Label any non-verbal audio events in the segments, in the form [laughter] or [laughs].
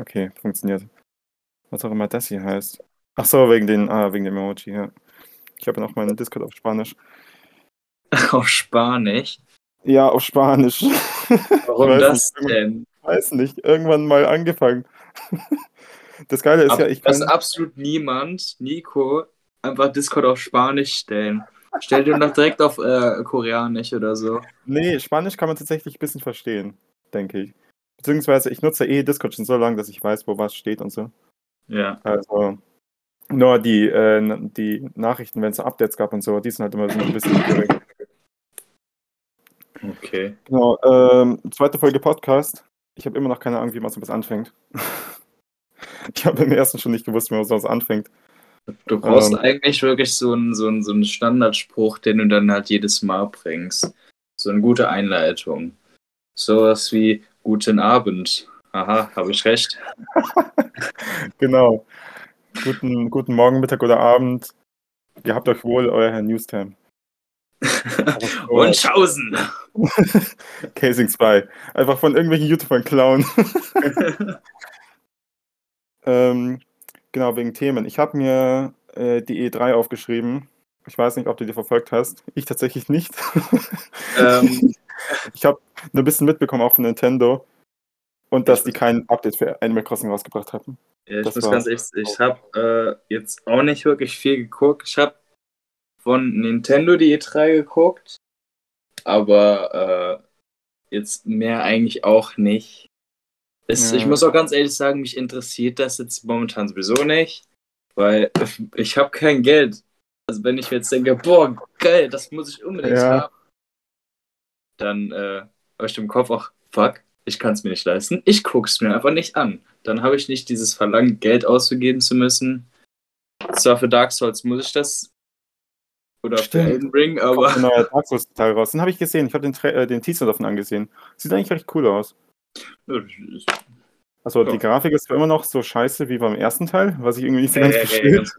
Okay, funktioniert. Was auch immer das hier heißt. Ach so, wegen den, ah, wegen dem Emoji, ja. Ich habe noch meinen Discord auf Spanisch. [laughs] Auf Spanisch? Ja, auf Spanisch. [laughs] Warum weiß das nicht, denn? Weiß nicht, irgendwann mal angefangen. [laughs] Das Geile ist Ab, ja, ich dass kann, absolut niemand, Nico, einfach Discord auf Spanisch stellen. Stell dir doch direkt auf äh, Koreanisch oder so. nee, Spanisch kann man tatsächlich ein bisschen verstehen, denke ich. Beziehungsweise ich nutze eh Discord schon so lange, dass ich weiß, wo was steht und so. Ja. Also nur die, äh, die Nachrichten, wenn es Updates gab und so, die sind halt immer so ein bisschen schwierig. Okay. Genau, ähm, zweite Folge Podcast. Ich habe immer noch keine Ahnung, wie man sowas anfängt. [laughs] ich habe im ersten schon nicht gewusst, wie man sowas anfängt. Du brauchst Ähm. eigentlich wirklich so einen, so, einen, so einen Standardspruch, den du dann halt jedes Mal bringst. So eine gute Einleitung. Sowas wie Guten Abend. Aha, habe ich recht. [laughs] Genau. Guten, guten Morgen, Mittag oder Abend. Ihr habt euch wohl, euer Herr Newstime. [laughs] Wunschhausen! [laughs] Casing 2. Einfach von irgendwelchen YouTubern klauen. ähm, genau, wegen Themen. Ich habe mir äh, die E3 aufgeschrieben. Ich weiß nicht, ob du die verfolgt hast. Ich tatsächlich nicht. ähm, ich habe nur ein bisschen mitbekommen auch von Nintendo. Und dass die kein Update für Animal Crossing rausgebracht haben. ja, ich Das muss ganz ehrlich, ich habe äh, jetzt auch nicht wirklich viel geguckt. Ich habe von Nintendo die E3 geguckt, aber äh, jetzt mehr eigentlich auch nicht. Es, Ja. Ich muss auch ganz ehrlich sagen, mich interessiert das jetzt momentan sowieso nicht, weil [laughs] ich habe kein Geld. Also wenn ich jetzt denke, boah, geil, das muss ich unbedingt Ja. haben, dann äh, habe ich im Kopf auch, fuck, ich kann es mir nicht leisten. Ich gucke es mir einfach nicht an. Dann habe ich nicht dieses Verlangen, Geld auszugeben zu müssen. Zwar für Dark Souls muss ich das. Oder Stimmt. für Elden Ring, Kommt aber. ein neuer [laughs] Dark Souls Teil raus. Den habe ich gesehen. Ich habe den, äh, den Teaser davon angesehen. Sieht eigentlich recht cool aus. Also Ja. die Grafik ist immer noch so scheiße wie beim ersten Teil, was ich irgendwie nicht so ganz ja, verstehe. ganz-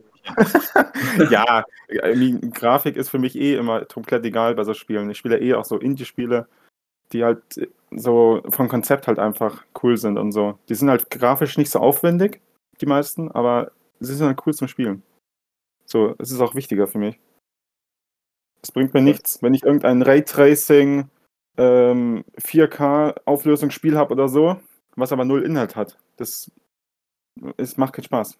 ja, [laughs] [laughs] Grafik ist für mich eh immer komplett egal bei so Spielen. Ich spiele eh auch so Indie-Spiele, die halt so vom Konzept halt einfach cool sind und so. Die sind halt grafisch nicht so aufwendig, die meisten, aber sie sind halt cool zum Spielen. So, es ist auch wichtiger für mich. Es bringt mir nichts, wenn ich irgendein Raytracing ähm, 4K Auflösungsspiel habe oder so, was aber null Inhalt hat. Das es macht keinen Spaß.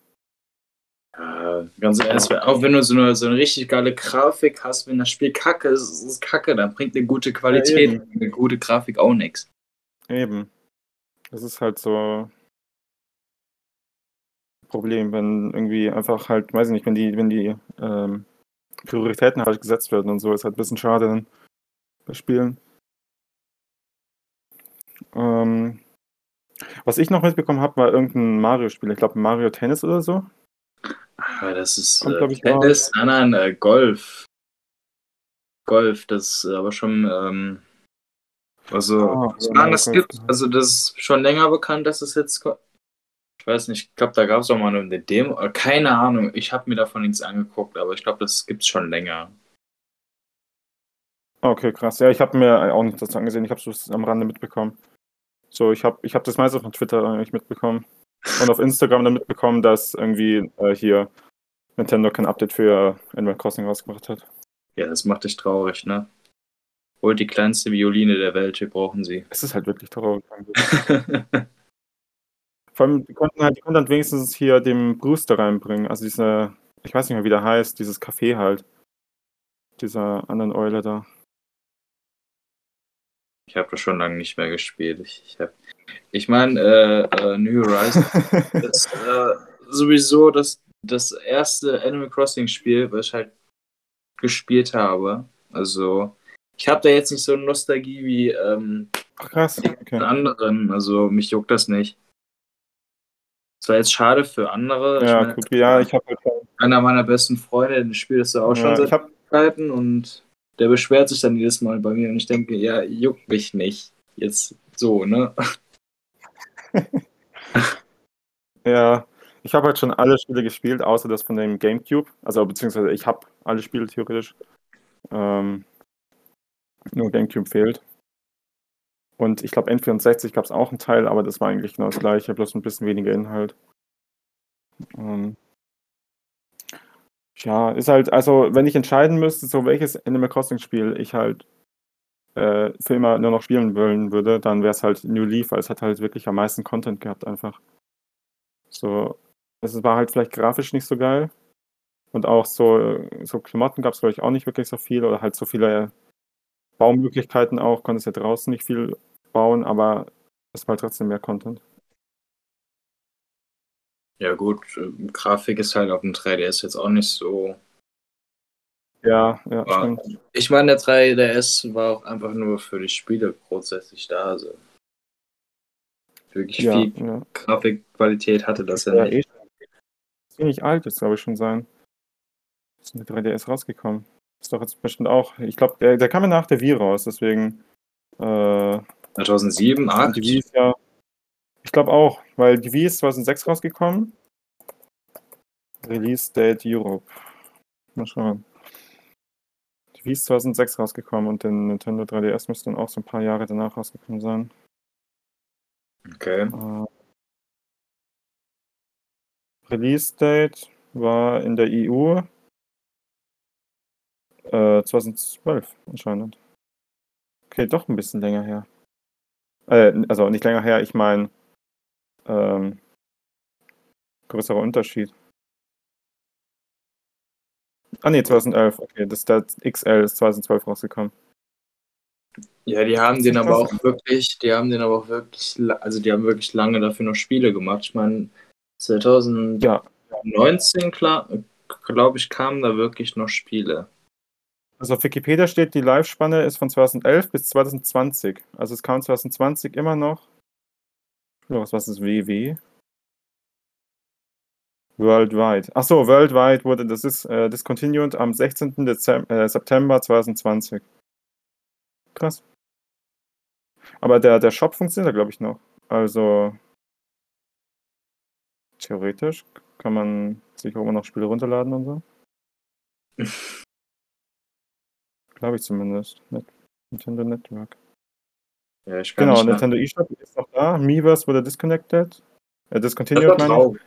Ja, ganz ehrlich, auch wenn du so eine, so eine richtig geile Grafik hast, wenn das Spiel kacke ist, ist es kacke, dann bringt eine gute Qualität, eben. eine gute Grafik auch nichts. Eben. Das ist halt so ein Problem, wenn irgendwie einfach halt, weiß ich nicht, wenn die, wenn die ähm, Prioritäten halt gesetzt werden und so, ist halt ein bisschen schade dann bei Spielen. Ähm, was ich noch mitbekommen habe, war irgendein Mario-Spiel. Ich glaube Mario Tennis oder so. Aber das ist Kommt, äh, ich, Tennis, nein, nein, äh, Golf. Golf, das ist aber schon, ähm, also, Ah, ich ja, meine, das gibt, also das ist schon länger bekannt, dass es jetzt, ich weiß nicht, ich glaube, da gab es auch mal eine Demo, äh, keine Ahnung, ich habe mir davon nichts angeguckt, aber ich glaube, das gibt's schon länger. Okay, krass. Ja, ich habe mir auch nicht das angesehen. Ich habe es am Rande mitbekommen. So, ich habe ich hab das meiste von Twitter eigentlich mitbekommen. Und auf Instagram dann mitbekommen, dass irgendwie äh, hier Nintendo kein Update für Animal Crossing rausgebracht hat. Ja, das macht dich traurig, ne? Holt die kleinste Violine der Welt, wir brauchen sie. Es ist halt wirklich traurig. [laughs] Vor allem, die konnten halt, die konnten halt wenigstens hier den Brewster reinbringen. Also diese, ich weiß nicht mehr, wie der heißt, dieses Café halt. Dieser anderen Eule da. Ich habe das schon lange nicht mehr gespielt. Ich, ich, hab- ich meine, äh, äh, New Horizons [laughs] ist äh, sowieso das, das erste Animal Crossing Spiel, was ich halt gespielt habe. Also, ich habe da jetzt nicht so eine Nostalgie wie ähm, krass, okay. anderen. Also, mich juckt das nicht. Es war jetzt schade für andere. Ja, ich mein, gut, ja, ich habe einer meiner besten Freunde, den spielt das auch schon ja, seit ich hab, und der beschwert sich dann jedes Mal bei mir und ich denke, ja, juckt mich nicht. Jetzt so, ne? [laughs] Ja, ich habe halt schon alle Spiele gespielt, außer das von dem GameCube. Also beziehungsweise ich habe alle Spiele theoretisch. Ähm, nur GameCube fehlt. Und ich glaube, N64 gab es auch einen Teil, aber das war eigentlich genau das gleiche, bloß ein bisschen weniger Inhalt. Ähm, ja, ist halt, also wenn ich entscheiden müsste, so welches Animal Crossing-Spiel ich halt äh, für immer nur noch spielen wollen würde, dann wäre es halt New Leaf, weil es hat halt wirklich am meisten Content gehabt einfach. So, es war halt vielleicht grafisch nicht so geil. Und auch so, so Klamotten gab es, glaube ich, auch nicht wirklich so viel oder halt so viele Baumöglichkeiten auch, konntest ja draußen nicht viel bauen, aber es war trotzdem mehr Content. Ja, gut, äh, Grafik ist halt auf dem 3DS jetzt auch nicht so. Ja, ja, war, stimmt. Ich meine, der 3DS war auch einfach nur für die Spiele grundsätzlich da. Also wirklich Ja, viel ja. Grafikqualität hatte das ja, Ja, nicht. eh ziemlich alt ist, glaube ich, schon sein. Ist mit 3DS rausgekommen. Ist doch jetzt bestimmt auch. Ich glaube, der, der kam ja nach der Wii raus, deswegen. Äh, 2007, und 8. die Wii ist ja. Ich glaube auch, weil die Wii ist 2006 rausgekommen. Release Date Europe. Mal schauen. Die Wii ist 2006 rausgekommen und der Nintendo 3DS müsste dann auch so ein paar Jahre danach rausgekommen sein. Okay. Äh, Release Date war in der EU äh, 2012 anscheinend. Okay, doch ein bisschen länger her. Äh, also nicht länger her, ich meine ähm, größerer Unterschied. Ah ne, 2011, okay, das, das XL ist 2012 rausgekommen. Ja, die haben den aber auch wirklich, die haben den aber auch wirklich, also die haben wirklich lange dafür noch Spiele gemacht. Ich meine, 2019, Ja, klar, glaube ich, kamen da wirklich noch Spiele. also auf Wikipedia steht, die Live-Spanne ist von 2011 bis 2020. Also es kam 2020 immer noch. Was was ist WW? Worldwide. Achso, Worldwide wurde das ist äh, discontinued am 16. Dezem äh, September 2020. Krass. Aber der, der Shop funktioniert, glaube ich, noch. Also theoretisch kann man sich auch immer noch Spiele runterladen und so. [laughs] Glaube ich zumindest. Net Nintendo Network. Ja, Genau, Nintendo eShop ist noch da. Miiverse wurde disconnected. Äh, Das discontinued, war meine ich. traurig.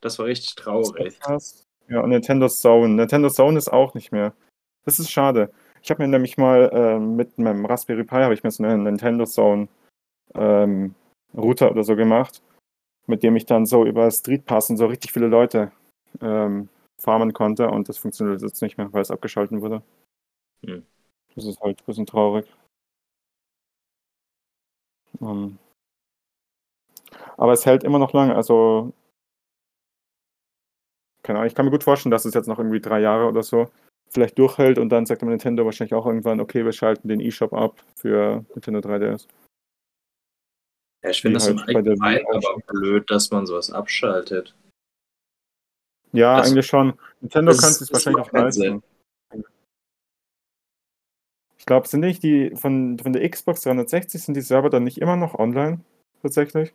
Das war richtig Das traurig. Ja, und Nintendo Zone. Nintendo Zone ist auch nicht mehr. Das ist schade. Ich habe mir nämlich mal ähm, mit meinem Raspberry Pi habe ich mir so einen Nintendo Zone ähm, Router oder so gemacht, mit dem ich dann so über Street Pass und so richtig viele Leute ähm, farmen konnte und das funktioniert jetzt nicht mehr, weil es abgeschaltet wurde. Hm. Das ist halt ein bisschen traurig. Ähm, aber es hält immer noch lange, also keine Ahnung, ich kann mir gut vorstellen, dass es jetzt noch irgendwie drei Jahre oder so vielleicht durchhält und dann sagt aber Nintendo wahrscheinlich auch irgendwann, okay, wir schalten den eShop ab für Nintendo 3DS. Ja, ich finde das im halt Wii Allgemeinen aber blöd, dass man sowas abschaltet. Ja, Das- eigentlich schon. Nintendo kann es wahrscheinlich auch keinen Sinn. Glaube, sind nicht die von, von der Xbox 360 sind die Server dann nicht immer noch online? Tatsächlich?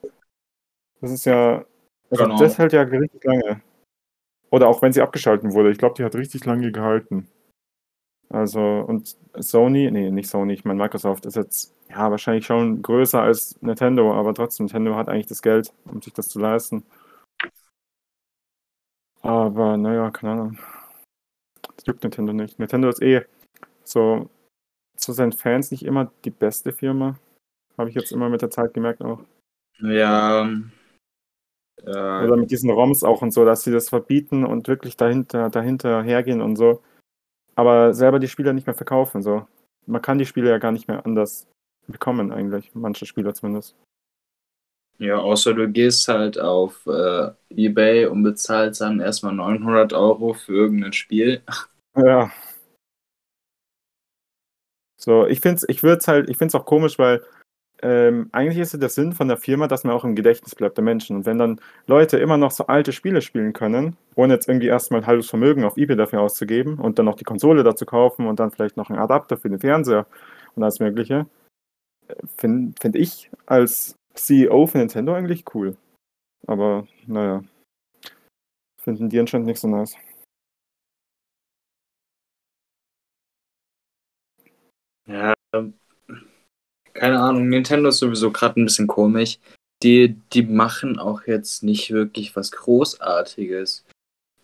Das ist ja. Also Genau. das hält ja richtig lange. Oder auch wenn sie abgeschaltet wurde. Ich glaube, die hat richtig lange gehalten. Also, und Sony, nee, nicht Sony, ich meine Microsoft ist jetzt ja wahrscheinlich schon größer als Nintendo, aber trotzdem, Nintendo hat eigentlich das Geld, um sich das zu leisten. Aber naja, keine Ahnung. Das juckt Nintendo nicht. Nintendo ist eh so zu seinen Fans nicht immer die beste Firma. Habe ich jetzt immer mit der Zeit gemerkt auch. Ja. Ja, Oder mit diesen ROMs auch und so, dass sie das verbieten und wirklich dahinter, dahinter hergehen und so. Aber selber die Spieler nicht mehr verkaufen. So. Man kann die Spiele ja gar nicht mehr anders bekommen, eigentlich. Manche Spieler zumindest. ja, außer du gehst halt auf äh, Ebay und bezahlst dann erstmal 900 Euro für irgendein Spiel. Ja. So, ich finde es ich halt, ich find's auch komisch, weil ähm, eigentlich ist ja der Sinn von der Firma, dass man auch im Gedächtnis bleibt der Menschen. Und wenn dann Leute immer noch so alte Spiele spielen können, ohne jetzt irgendwie erstmal ein halbes Vermögen auf Ebay dafür auszugeben und dann noch die Konsole dazu kaufen und dann vielleicht noch einen Adapter für den Fernseher und alles Mögliche, finde find ich als CEO von Nintendo eigentlich cool. Aber naja, finden die anscheinend nicht so nice. Ja, keine Ahnung, Nintendo ist sowieso gerade ein bisschen komisch. Die, die machen auch jetzt nicht wirklich was Großartiges.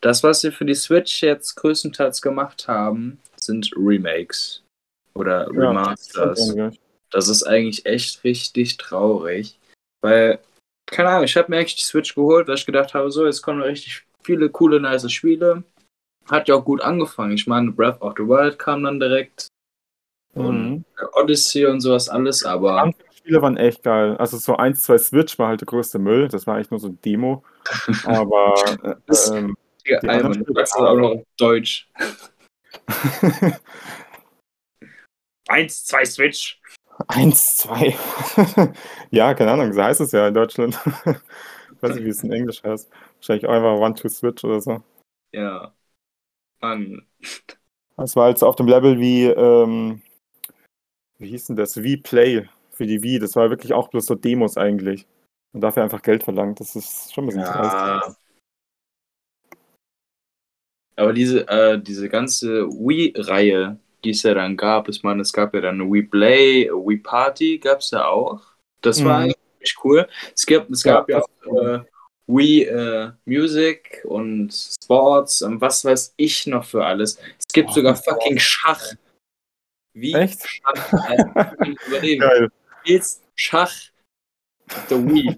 Das, was sie für die Switch jetzt größtenteils gemacht haben, sind Remakes oder Remasters. Ja, Das ist eigentlich echt richtig traurig. Weil, keine Ahnung, ich habe mir eigentlich die Switch geholt, weil ich gedacht habe, so, jetzt kommen richtig viele coole, nice Spiele. Hat ja auch gut angefangen. Ich meine, Breath of the Wild kam dann direkt. Und Mhm. Odyssey und sowas alles, aber Anfangsspiele waren echt geil. Also so 1, 2 Switch war halt der größte Müll. Das war eigentlich nur so ein Demo. [laughs] Aber äh, Das- ähm, die sagst das auch noch auf Deutsch. [laughs] Eins, zwei Switch. 1, 2. [laughs] ja, keine Ahnung, so heißt es ja in Deutschland. ich weiß nicht, wie es in Englisch heißt. Wahrscheinlich auch einfach One, Two Switch oder so. Ja. Mann. Das war halt so auf dem Level wie, ähm, wie hieß denn das? V-Play für die Wii. Das war wirklich auch bloß so Demos eigentlich. Und dafür einfach Geld verlangt. Das ist schon ein bisschen dreist. Ja. Aber diese, äh, diese ganze Wii-Reihe, die es ja dann gab, ich meine, es gab ja dann Wii Play, Wii Party gab es ja auch. Das war Mhm. eigentlich ziemlich cool. Es, gibt, es gab ja, auch äh, Wii äh, Music und Sports und was weiß ich noch für alles. Es gibt Oh, sogar fucking Schach. Wie Echt? Schach? Äh, überlegen. Geil. Du spielst Schach der Wii.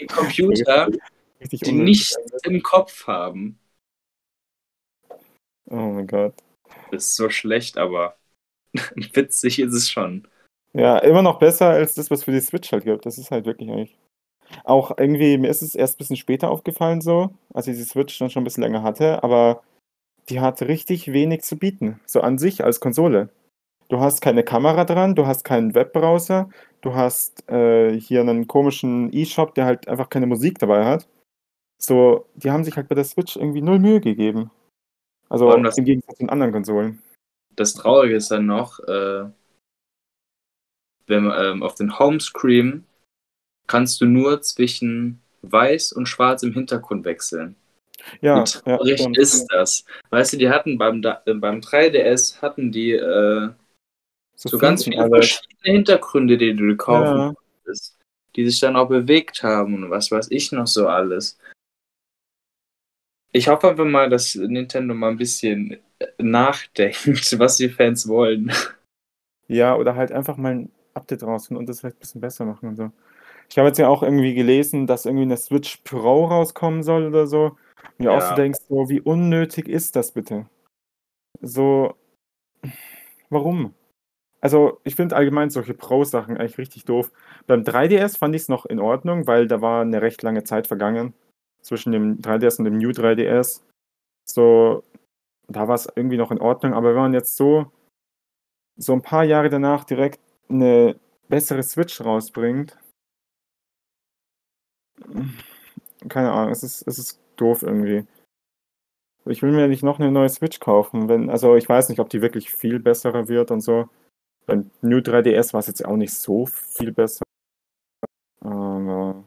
Die Computer, Richtig die nichts im Kopf haben. Oh mein Gott. Das ist so schlecht, aber [laughs] witzig ist es schon. Ja, immer noch besser als das, was für die Switch halt gibt. Das ist halt wirklich eigentlich. Auch irgendwie, mir ist es erst ein bisschen später aufgefallen, so, als ich die Switch dann schon ein bisschen länger hatte, aber die hat richtig wenig zu bieten. So an sich als Konsole. Du hast keine Kamera dran, du hast keinen Webbrowser, du hast äh, hier einen komischen E-Shop, der halt einfach keine Musik dabei hat. So, die haben sich halt bei der Switch irgendwie null Mühe gegeben. Also allem das- im Gegensatz zu den anderen Konsolen. Das Traurige ist dann noch, äh, wenn man ähm, auf den Homescreen kannst du nur zwischen weiß und schwarz im Hintergrund wechseln. Ja, Wie ja, traurig stimmt. ist das? Weißt du, die hatten beim, äh, beim 3DS hatten die äh, so ganz finden viele verschiedene Hintergründe, die du kaufen Ja. konntest, die sich dann auch bewegt haben und was weiß ich noch so alles. Ich hoffe einfach mal, dass Nintendo mal ein bisschen äh, nachdenkt, [laughs] was die Fans wollen. Ja, oder halt einfach mal ein Update rausfinden und das vielleicht ein bisschen besser machen und so. Ich habe jetzt ja auch irgendwie gelesen, dass irgendwie eine Switch Pro rauskommen soll oder so. Und ja auch so denkst, so, wie unnötig ist das bitte? So, warum? Also, ich finde allgemein solche Pro-Sachen eigentlich richtig doof. Beim 3DS fand ich es noch in Ordnung, weil da war eine recht lange Zeit vergangen zwischen dem 3DS und dem New 3DS. So, da war es irgendwie noch in Ordnung, aber wenn man jetzt so, so ein paar Jahre danach direkt eine bessere Switch rausbringt, keine Ahnung, es ist, es ist doof irgendwie. Ich will mir nicht noch eine neue Switch kaufen, wenn, also ich weiß nicht, ob die wirklich viel besserer wird und so. Beim New 3DS war es jetzt auch nicht so viel besser. Aber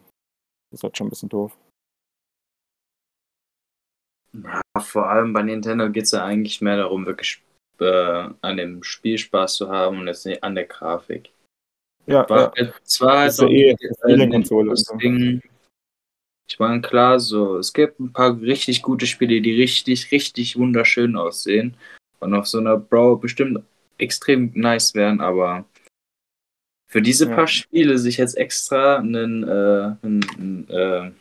das halt schon ein bisschen doof. Ja, vor allem bei Nintendo geht es ja eigentlich mehr darum, wirklich äh, an dem Spiel Spaß zu haben und jetzt nicht an der Grafik. Ja, War, ja. Es war halt ist ja noch eh äh, das so. Ding. Ich meine, klar, so, es gibt ein paar richtig gute Spiele, die richtig, richtig wunderschön aussehen und auf so einer Bro bestimmt extrem nice wären, aber für diese Ja. paar Spiele sich jetzt extra einen, äh, einen, äh,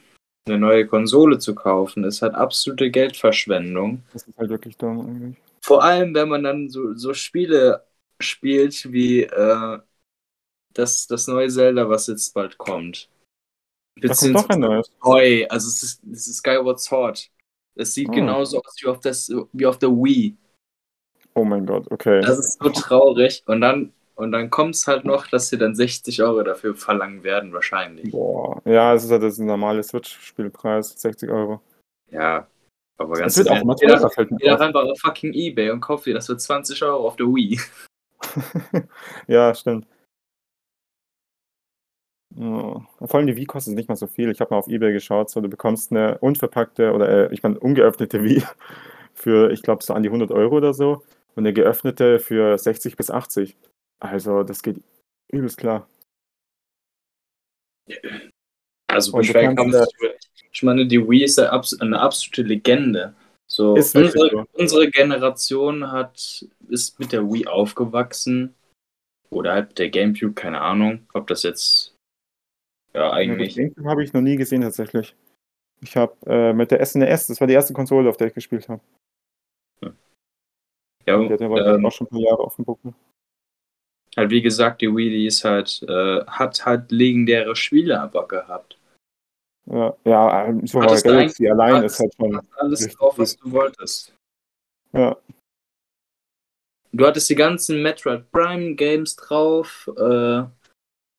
eine neue Konsole zu kaufen, ist halt absolute Geldverschwendung. Das ist halt wirklich dumm eigentlich. Vor allem, wenn man dann so, so Spiele spielt wie äh, das, das neue Zelda, was jetzt bald kommt. Da kommt doch ein neues. Neu, also es ist, es ist Skyward Sword. Es sieht Oh. genauso aus wie auf, das, wie auf der Wii. Oh mein Gott, okay. Das ist so traurig. Und dann, und dann kommt es halt noch, dass sie dann 60 Euro dafür verlangen werden, wahrscheinlich. Boah. Ja, es ist halt das normale Switch-Spielpreis, 60 Euro. Ja. Aber Es ganz wird auch immer teurer, fällt mir auf. einfach auf fucking Ebay und kauf dir das für 20 Euro auf der Wii. [laughs] ja, stimmt. Ja. Vor allem die Wii kostet nicht mal so viel. Ich habe mal auf Ebay geschaut, so du bekommst eine unverpackte oder äh, ich meine ungeöffnete Wii [laughs] für, ich glaube, so an die 100 Euro oder so und eine geöffnete für 60 bis 80. Also das geht Übelst klar. Also Und über- Ich meine, die Wii ist eine abs- eine absolute Legende. So, unsere, so. unsere Generation hat, ist mit der Wii aufgewachsen. Oder halt der Gamecube, keine Ahnung, ob das jetzt. Ja, eigentlich. Gamecube habe ich noch nie gesehen tatsächlich. Ich habe äh, mit der SNES, das war die erste Konsole, auf der ich gespielt habe. Ja, Die hat aber ähm, auch schon ein paar Jahre auf dem Buckel. halt wie gesagt, die ist halt, äh, hat halt legendäre Spiele aber gehabt. Ja, ja ähm, du Galaxy allein ist halt schon. Alles drauf, was du wolltest. Ja, Du hattest die ganzen Metroid Prime Games drauf, äh,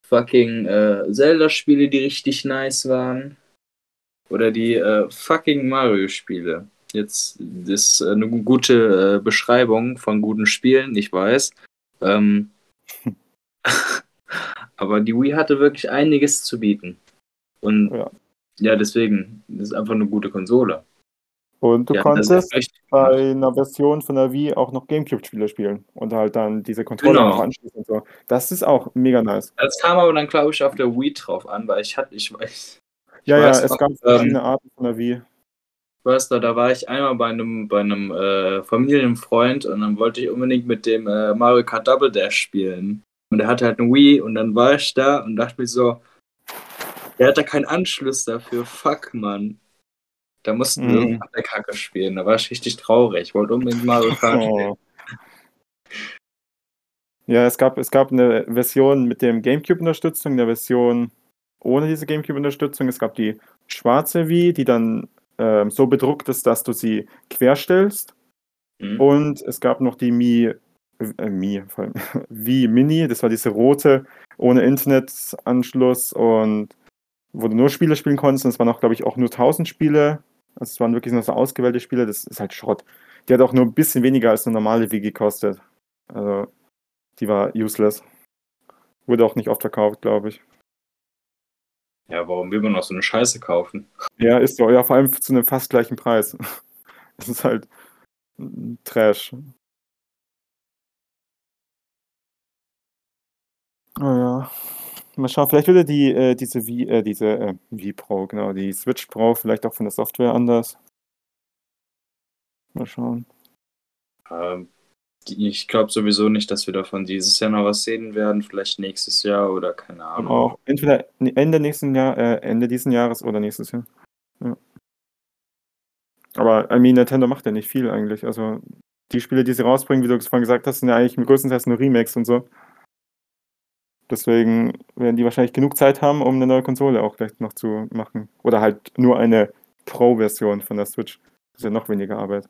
fucking äh, Zelda-Spiele, die richtig nice waren. Oder die äh, fucking Mario-Spiele. Jetzt ist eine gute äh, Beschreibung von guten Spielen, ich weiß. Ähm, [laughs] aber die Wii hatte wirklich einiges zu bieten. Und Ja. ja, deswegen, das ist einfach eine gute Konsole. und du das konntest bei einer Version von der Wii auch noch Gamecube-Spiele spielen und halt dann diese Controller Genau. noch anschließen und so. Das ist auch mega nice. Das kam aber dann, glaube ich, auf der Wii drauf an, weil ich hatte, ich weiß, Ja, ja, weiß es noch, gab ähm, verschiedene Arten von der Wii. Du, da war ich einmal bei einem, bei einem äh, Familienfreund und dann wollte ich unbedingt mit dem äh, Mario Kart Double Dash spielen. Und er hatte halt eine Wii und dann war ich da und dachte mir so, der hat da keinen Anschluss dafür. Fuck, Mann. Da mussten wir irgendwann der Kacke spielen. Da war ich richtig traurig. Ich wollte unbedingt Mario Kart [laughs] spielen. Ja, es gab, es gab eine Version mit dem GameCube-Unterstützung, eine Version ohne diese GameCube-Unterstützung. Es gab die schwarze Wii, die dann ähm, so bedruckt ist, dass du sie querstellst. Mhm. Und es gab noch die Mi, äh, Mi, vor allem, [laughs] Wii Mini, das war diese rote, ohne Internetanschluss und wo du nur Spiele spielen konntest. Und es waren auch, glaube ich, auch nur 1000 Spiele. Also es waren wirklich nur so ausgewählte Spiele. Das ist halt Schrott. Die hat auch nur ein bisschen weniger als eine normale Wii gekostet. Also die war useless. Wurde auch nicht oft verkauft, glaube ich. Ja, warum will man noch so eine Scheiße kaufen? Ja, ist. Ja, vor allem zu einem fast gleichen Preis. [laughs] Das ist halt Trash. Oh ja. Mal schauen, vielleicht würde die, äh, diese Wii, äh, diese äh, Wii Pro, genau, die Switch Pro vielleicht auch von der Software anders. Mal schauen. Ähm, ich glaube sowieso nicht, dass wir davon dieses Jahr noch was sehen werden. Vielleicht nächstes Jahr oder keine Ahnung. auch entweder Ende nächsten Jahr, äh, Ende diesen Jahres oder nächstes Jahr. Ja. Aber I mean, Nintendo macht ja nicht viel eigentlich. Also die Spiele, die sie rausbringen, wie du vorhin gesagt hast, sind ja eigentlich größtenteils nur Remakes und so. Deswegen werden die wahrscheinlich genug Zeit haben, um eine neue Konsole auch gleich noch zu machen. Oder halt nur eine Pro-Version von der Switch. Das ist ja noch weniger Arbeit.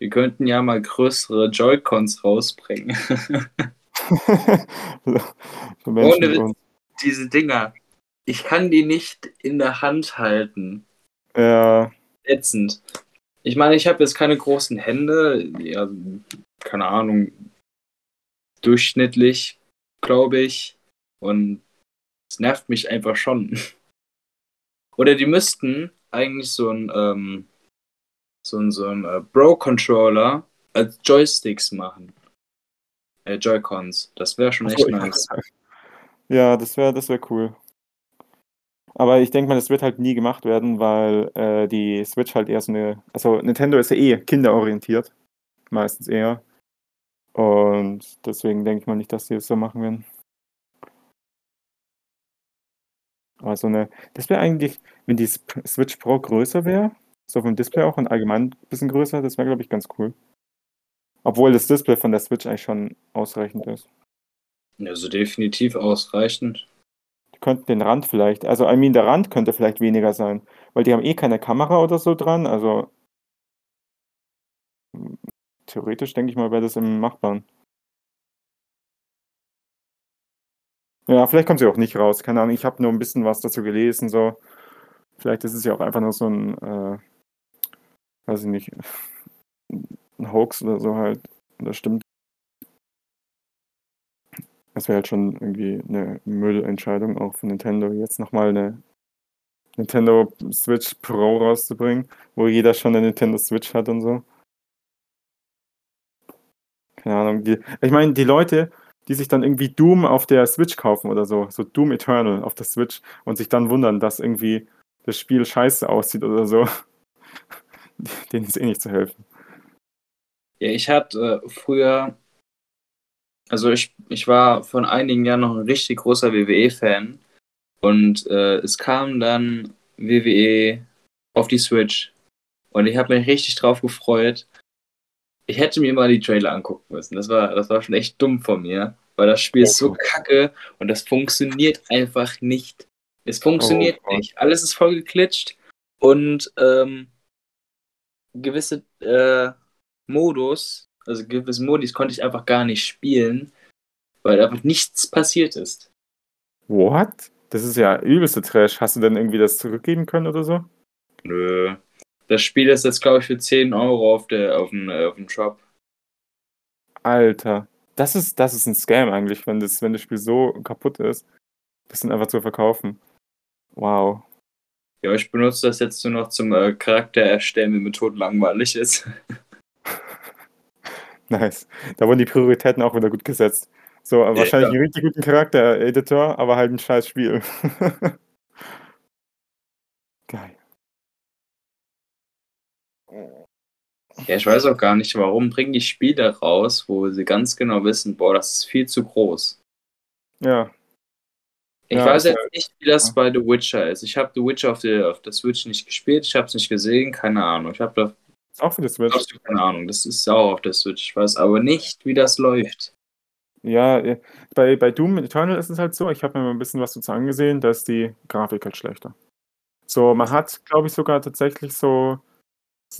Wir könnten ja mal größere Joy-Cons rausbringen. [laughs] Ohne Witz. Diese Dinger. Ich kann die nicht in der Hand halten. Ja, Ätzend. Ich meine, ich habe jetzt keine großen Hände. Ja, keine Ahnung. Durchschnittlich, glaube ich. Und es nervt mich einfach schon. [laughs] Oder die müssten eigentlich so ein, ähm, so so äh, Bro-Controller als Joysticks machen. Äh, Joy-Cons. Das wäre schon echt so, nice. [laughs] Ja, das wäre das wär cool. Aber ich denke mal, das wird halt nie gemacht werden, weil äh, die Switch halt eher so eine. Also Nintendo ist ja eh kinderorientiert. Meistens eher. Und deswegen denke ich mal nicht, dass sie es so machen werden. Also eine. Das wäre eigentlich, wenn die Switch Pro größer wäre, so vom Display auch und allgemein ein bisschen größer, das wäre, glaube ich, ganz cool. Obwohl das Display von der Switch eigentlich schon ausreichend ist. Also definitiv ausreichend. Die könnten den Rand vielleicht, also I mean, der Rand könnte vielleicht weniger sein, weil die haben eh keine Kamera oder so dran, also theoretisch denke ich mal, wäre das im Machbaren. Ja, vielleicht kommt sie auch nicht raus, keine Ahnung, ich habe nur ein bisschen was dazu gelesen, so. Vielleicht ist es ja auch einfach nur so ein, äh, weiß ich nicht, ein Hoax oder so halt, das stimmt. Das wäre halt schon irgendwie eine Müllentscheidung auch von Nintendo, jetzt nochmal eine Nintendo Switch Pro rauszubringen, wo jeder schon eine Nintendo Switch hat und so. Keine Ahnung. Die, ich meine, die Leute, die sich dann irgendwie Doom auf der Switch kaufen oder so, so Doom Eternal auf der Switch und sich dann wundern, dass irgendwie das Spiel scheiße aussieht oder so, [laughs] denen ist eh nicht zu helfen. Ja, ich hatte äh, früher, also ich, ich war von einigen Jahren noch ein richtig großer WWE-Fan und äh, es kam dann WWE auf die Switch und ich habe mich richtig drauf gefreut. Ich hätte mir mal die Trailer angucken müssen. Das war, das war schon echt dumm von mir, weil das Spiel ist so kacke und das funktioniert einfach nicht. Es funktioniert Oh nicht. Alles ist voll geklitscht und ähm, gewisse äh, Modus, also gewisse Modis konnte ich einfach gar nicht spielen, weil einfach nichts passiert ist. What? Das ist ja übelste Trash. Hast du denn irgendwie das zurückgeben können oder so? Nö. Das Spiel ist jetzt, glaube ich, für 10 Euro auf, der, auf, dem, äh, auf dem Shop. Alter, das ist, das ist ein Scam eigentlich, wenn das, wenn das Spiel so kaputt ist, das dann einfach zu verkaufen. Wow. Ja, ich benutze das jetzt nur noch zum äh, Charakter erstellen, wenn mir tot langweilig ist. [laughs] Nice. Da wurden die Prioritäten auch wieder gut gesetzt. So, äh, wahrscheinlich ja. einen richtig guten Charakter-Editor, aber halt ein scheiß Spiel. [laughs] Geil. Ja, ich weiß auch gar nicht, warum bringen die Spiele raus, wo sie ganz genau wissen, boah, das ist viel zu groß. Ja, Ich Ja, weiß jetzt halt- nicht, wie das ja. bei The Witcher ist. Ich habe The Witcher auf der, auf der Switch nicht gespielt, ich habe es nicht gesehen, keine Ahnung. Ich habe da auch für die Switch. absolut keine Ahnung. Das ist auch auf der Switch. Ich weiß aber nicht, wie das läuft. Ja, bei, bei Doom Eternal ist es halt so, ich habe mir mal ein bisschen was dazu angesehen, da ist die Grafik halt schlechter. So, man hat, glaube ich, sogar tatsächlich so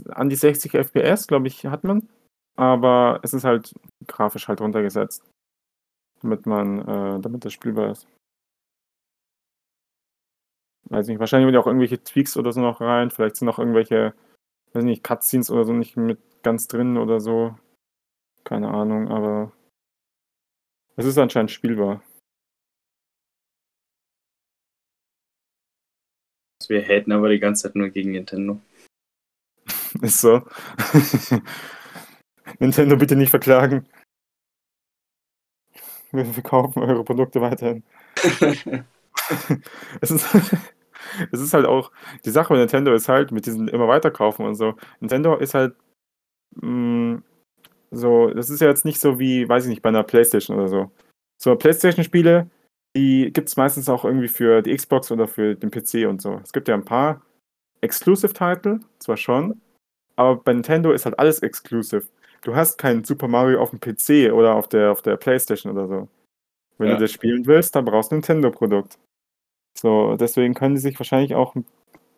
an die 60 FPS, glaube ich, hat man. Aber es ist halt grafisch halt runtergesetzt. Damit man, äh, damit das spielbar ist. Weiß nicht, wahrscheinlich will auch irgendwelche Tweaks oder so noch rein. Vielleicht sind noch irgendwelche, weiß nicht, Cutscenes oder so nicht mit ganz drin oder so. Keine Ahnung, aber es ist anscheinend spielbar. Wir haten aber die ganze Zeit nur gegen Nintendo. [laughs] Ist so. [laughs] Nintendo bitte nicht verklagen. Wir verkaufen eure Produkte weiterhin. [laughs] es, ist, es ist halt auch, die Sache mit Nintendo ist halt, mit diesen immer weiterkaufen und so. Nintendo ist halt mh, so, das ist ja jetzt nicht so wie, weiß ich nicht, bei einer Playstation oder so. So Playstation-Spiele, die gibt es meistens auch irgendwie für die Xbox oder für den PC und so. Es gibt ja ein paar Exclusive-Titel, zwar schon, aber bei Nintendo ist halt alles exclusive. Du hast kein Super Mario auf dem PC oder auf der, auf der Playstation oder so. Wenn Ja. du das spielen willst, dann brauchst du ein Nintendo-Produkt. So, deswegen können die sich wahrscheinlich auch ein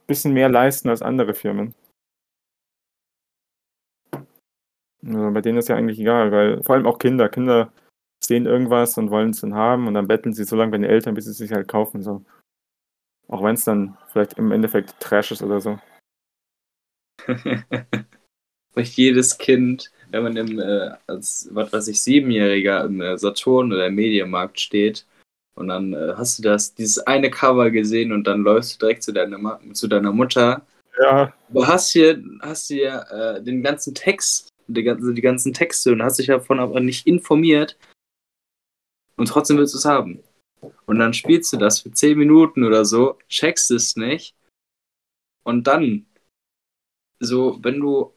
bisschen mehr leisten als andere Firmen. Also bei denen ist ja eigentlich egal, weil vor allem auch Kinder, Kinder sehen irgendwas und wollen es dann haben und dann betteln sie so lange bei den Eltern, bis sie es sich halt kaufen. So. Auch wenn es dann vielleicht im Endeffekt Trash ist oder so. [laughs] Und jedes Kind, wenn man im, äh, als, was weiß ich, Siebenjähriger im äh, Saturn oder im Mediamarkt steht und dann äh, hast du das, dieses eine Cover gesehen und dann läufst du direkt zu deiner, Ma zu deiner Mutter. Ja, Du hast hier, hast hier äh, den ganzen Text, die, ganzen- die ganzen Texte und hast dich davon aber nicht informiert und trotzdem willst du es haben. Und dann spielst du das für 10 Minuten oder so, checkst es nicht und dann so, wenn du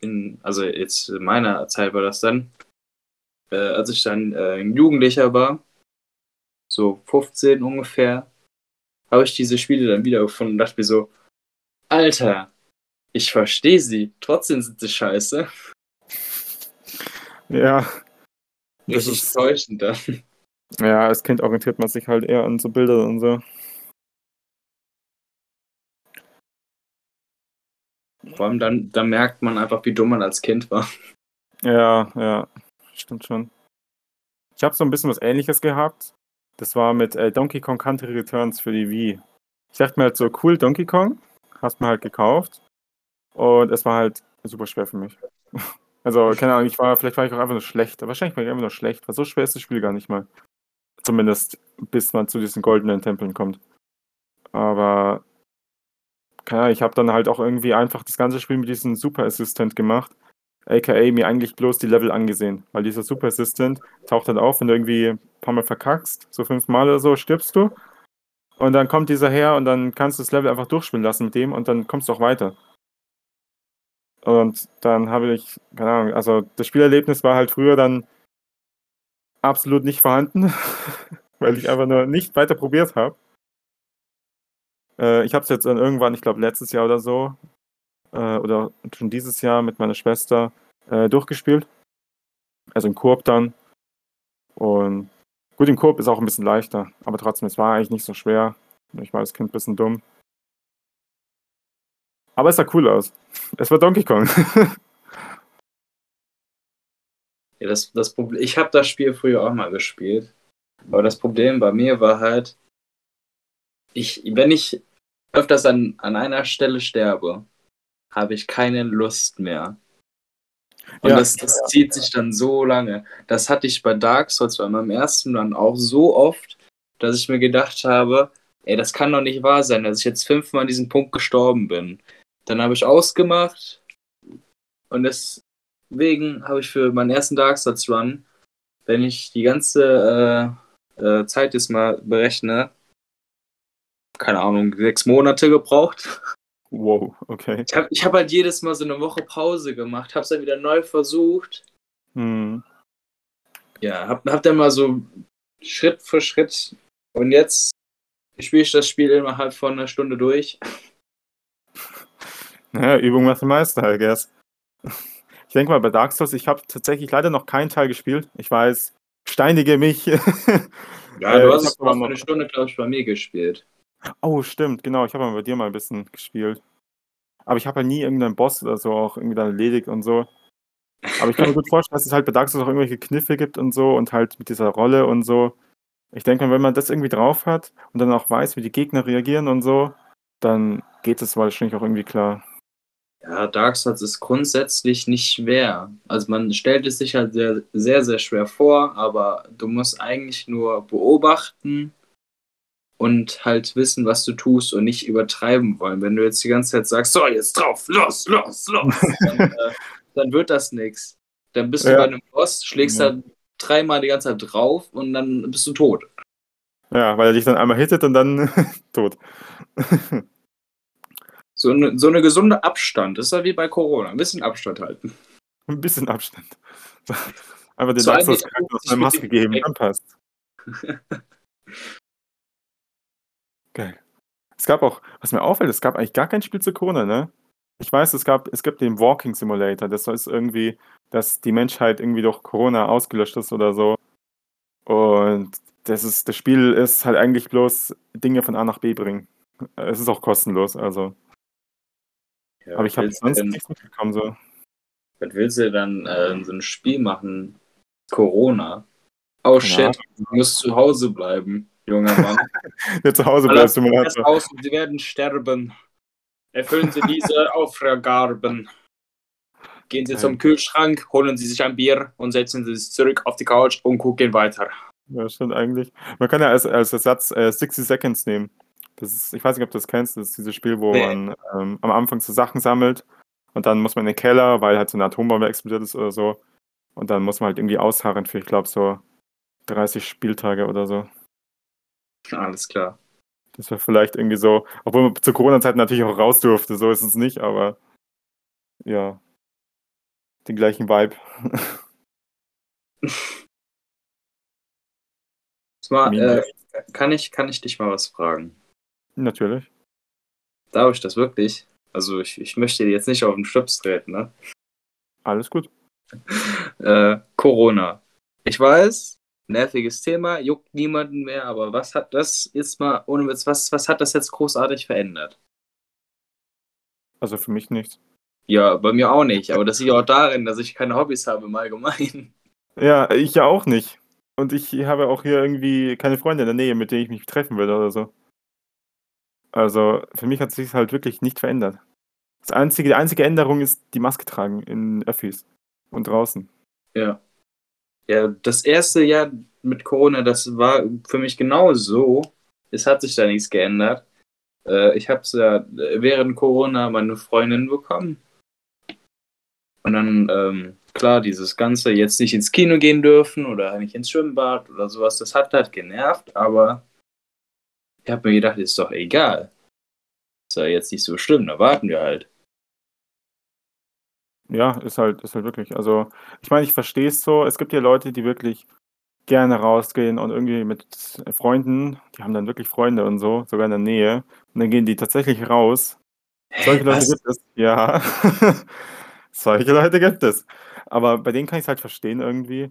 in, also jetzt in meiner Zeit war das dann, äh, als ich dann äh, ein Jugendlicher war, so 15 ungefähr, habe ich diese Spiele dann wiedergefunden und dachte mir so, Alter, ich verstehe sie, trotzdem sind sie scheiße. [laughs] ja. Das Richtig ist- täuschend dann. Ja, als Kind orientiert man sich halt eher an so Bilder und so. Vor allem dann, dann merkt man einfach, wie dumm man als Kind war. Ja, ja, stimmt schon. Ich habe so ein bisschen was ähnliches gehabt. Das war mit äh, Donkey Kong Country Returns für die Wii. Ich dachte mir halt so, cool, Donkey Kong, hast mir halt gekauft. Und es war halt super schwer für mich. [laughs] Also, keine Ahnung, ich war, vielleicht war ich auch einfach nur schlecht. Wahrscheinlich war ich einfach nur schlecht, weil so schwer ist das Spiel gar nicht mal. Zumindest bis man zu diesen goldenen Tempeln kommt. Aber, keine Ahnung, ich habe dann halt auch irgendwie einfach das ganze Spiel mit diesem Super Assistant gemacht. Aka mir eigentlich bloß die Level angesehen. Weil dieser Super Assistant taucht dann auf, wenn du irgendwie ein paar Mal verkackst, so fünfmal oder so, stirbst du. Und dann kommt dieser her und dann kannst du das Level einfach durchspielen lassen mit dem und dann kommst du auch weiter. Und dann habe ich, keine Ahnung, also das Spielerlebnis war halt früher dann absolut nicht vorhanden, [laughs] weil ich einfach nur nicht weiter probiert habe. Äh, ich habe es jetzt dann irgendwann, ich glaube letztes Jahr oder so, äh, oder schon dieses Jahr mit meiner Schwester äh, durchgespielt. Also im Koop dann. Und gut, im Koop ist auch ein bisschen leichter, aber trotzdem, es war eigentlich nicht so schwer. Ich war das Kind ein bisschen dumm. Aber es sah cool aus. Es war Donkey Kong. [laughs] ja, das, das Problem, ich habe das Spiel früher auch mal gespielt. Aber das Problem bei mir war halt, ich, wenn ich öfters an, an einer Stelle sterbe, habe ich keine Lust mehr. Und ja, das, das ja. zieht sich dann so lange. Das hatte ich bei Dark Souls bei meinem ersten dann auch so oft, dass ich mir gedacht habe, ey, das kann doch nicht wahr sein, dass ich jetzt fünfmal an diesem Punkt gestorben bin. Dann habe ich ausgemacht und deswegen habe ich für meinen ersten Dark Souls Run, wenn ich die ganze äh, äh, Zeit jetzt mal berechne, keine Ahnung, sechs Monate gebraucht. [laughs] Wow, okay. Ich habe ich hab halt jedes Mal so eine Woche Pause gemacht, habe es dann wieder neu versucht. Hm. Ja, hab, hab dann mal so Schritt für Schritt und jetzt spiele ich das Spiel innerhalb von einer Stunde durch. [laughs] Naja, Übung macht den Meister, I guess. [laughs] Ich denke mal, bei Dark Souls, ich habe tatsächlich leider noch keinen Teil gespielt. Ich weiß, steinige mich. [laughs] ja, du äh, hast noch eine Stunde, glaube ich, bei mir gespielt. Oh, stimmt, genau. Ich habe mal bei dir mal ein bisschen gespielt. Aber ich habe halt nie irgendeinen Boss oder so auch irgendwie dann erledigt und so. Aber ich kann mir gut [laughs] vorstellen, dass es halt bei Dark Souls auch irgendwelche Kniffe gibt und so und halt mit dieser Rolle und so. Ich denke mal, wenn man das irgendwie drauf hat und dann auch weiß, wie die Gegner reagieren und so, dann geht es wahrscheinlich auch irgendwie klar. Ja, Dark Souls ist grundsätzlich nicht schwer. Also man stellt es sich halt sehr, sehr, sehr schwer vor, aber du musst eigentlich nur beobachten und halt wissen, was du tust und nicht übertreiben wollen. Wenn du jetzt die ganze Zeit sagst, so, jetzt drauf, los, los, los, [laughs] dann, äh, dann wird das nichts. Dann bist du ja. bei einem Boss, schlägst ja. da dreimal die ganze Zeit drauf und dann bist du tot. Ja, weil er dich dann einmal hittet und dann [laughs] tot. So eine, so eine gesunde Abstand. Das ist ja wie bei Corona. Ein bisschen Abstand halten. Ein bisschen Abstand. [laughs] Einfach den Dark aus einer Maske geben, dann passt. Geil. Es gab auch, was mir auffällt, es gab eigentlich gar kein Spiel zu Corona, ne? Ich weiß, es gab, es gibt den Walking Simulator. Das ist irgendwie, dass die Menschheit irgendwie durch Corona ausgelöscht ist oder so. Und das ist, das Spiel ist halt eigentlich bloß Dinge von A nach B bringen. Es ist auch kostenlos, also. Ja, Aber ich habe sonst denn, nichts mitbekommen. So. Was willst du dann äh, so ein Spiel machen? Corona. Oh shit, du musst zu Hause bleiben, junger Mann. [laughs] ja, zu Hause bleibst du mal. Aus, sie werden sterben. Erfüllen Sie diese [laughs] Aufgaben. Gehen Sie zum Kühlschrank, holen Sie sich ein Bier und setzen Sie sich zurück auf die Couch und gucken weiter. Ja, stimmt eigentlich. Man kann ja als, als Ersatz äh, 60 Seconds nehmen. Das ist, ich weiß nicht, ob du das kennst, das ist dieses Spiel, wo nee. man ähm, am Anfang so Sachen sammelt und dann muss man in den Keller, weil halt so eine Atombombe explodiert ist oder so. Und dann muss man halt irgendwie ausharren für, ich glaube, so 30 Spieltage oder so. Alles klar. Das wäre vielleicht irgendwie so, obwohl man zur Corona-Zeit natürlich auch raus durfte, so ist es nicht, aber ja, den gleichen Vibe. [laughs] Mal, äh, kann, ich, kann ich dich mal was fragen? Natürlich. Darf ich das wirklich? Also ich, ich möchte dir jetzt nicht auf den Schlips treten, ne? Alles gut. [laughs] äh, Corona. Ich weiß, nerviges Thema, juckt niemanden mehr, aber was hat das jetzt mal, ohne Witz, was, was hat das jetzt großartig verändert? Also für mich nichts. Ja, bei mir auch nicht, aber das liegt auch darin, dass ich keine Hobbys habe im Allgemeinen. Ja, ich ja auch nicht. Und ich habe auch hier irgendwie keine Freunde in der Nähe, mit denen ich mich treffen würde oder so. Also für mich hat sich halt wirklich nicht verändert. Das einzige, die einzige Änderung ist die Maske tragen in Öffis und draußen. Ja. Ja, das erste Jahr mit Corona, das war für mich genau so. Es hat sich da nichts geändert. Äh, ich habe ja während Corona meine Freundin bekommen. Und dann, ähm, klar, dieses Ganze jetzt nicht ins Kino gehen dürfen oder nicht ins Schwimmbad oder sowas, das hat halt genervt, aber ich habe mir gedacht, ist doch egal. Ist ja jetzt nicht so schlimm, da warten wir halt. Ja, ist halt, ist halt wirklich. Also, ich meine, ich verstehe es so. Es gibt ja Leute, die wirklich gerne rausgehen und irgendwie mit Freunden, die haben dann wirklich Freunde und so, sogar in der Nähe. Und dann gehen die tatsächlich raus. Solche Leute was? gibt es. Ja. [laughs] Solche Leute gibt es. Aber bei denen kann ich es halt verstehen irgendwie.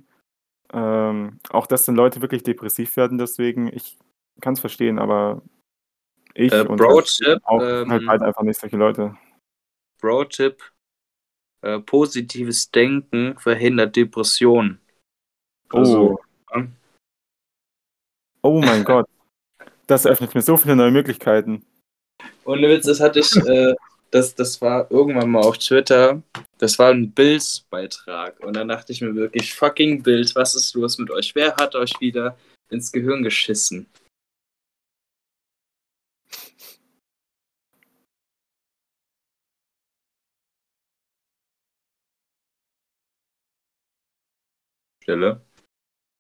Ähm, auch dass dann Leute wirklich depressiv werden, deswegen, ich kann es verstehen, aber ich Äh, und Bro-Tipp, auch sind halt ähm, beide einfach nicht solche Leute. Bro-Tipp, äh, positives Denken verhindert Depressionen. Also, Oh, oh mein Gott. Das eröffnet mir so viele neue Möglichkeiten. Ohne Witz, das hatte ich, äh, das, das war irgendwann mal auf Twitter. Das war ein Bills-Beitrag. Und dann dachte ich mir wirklich, fucking Bild, was ist los mit euch? Wer hat euch wieder ins Gehirn geschissen? Stille.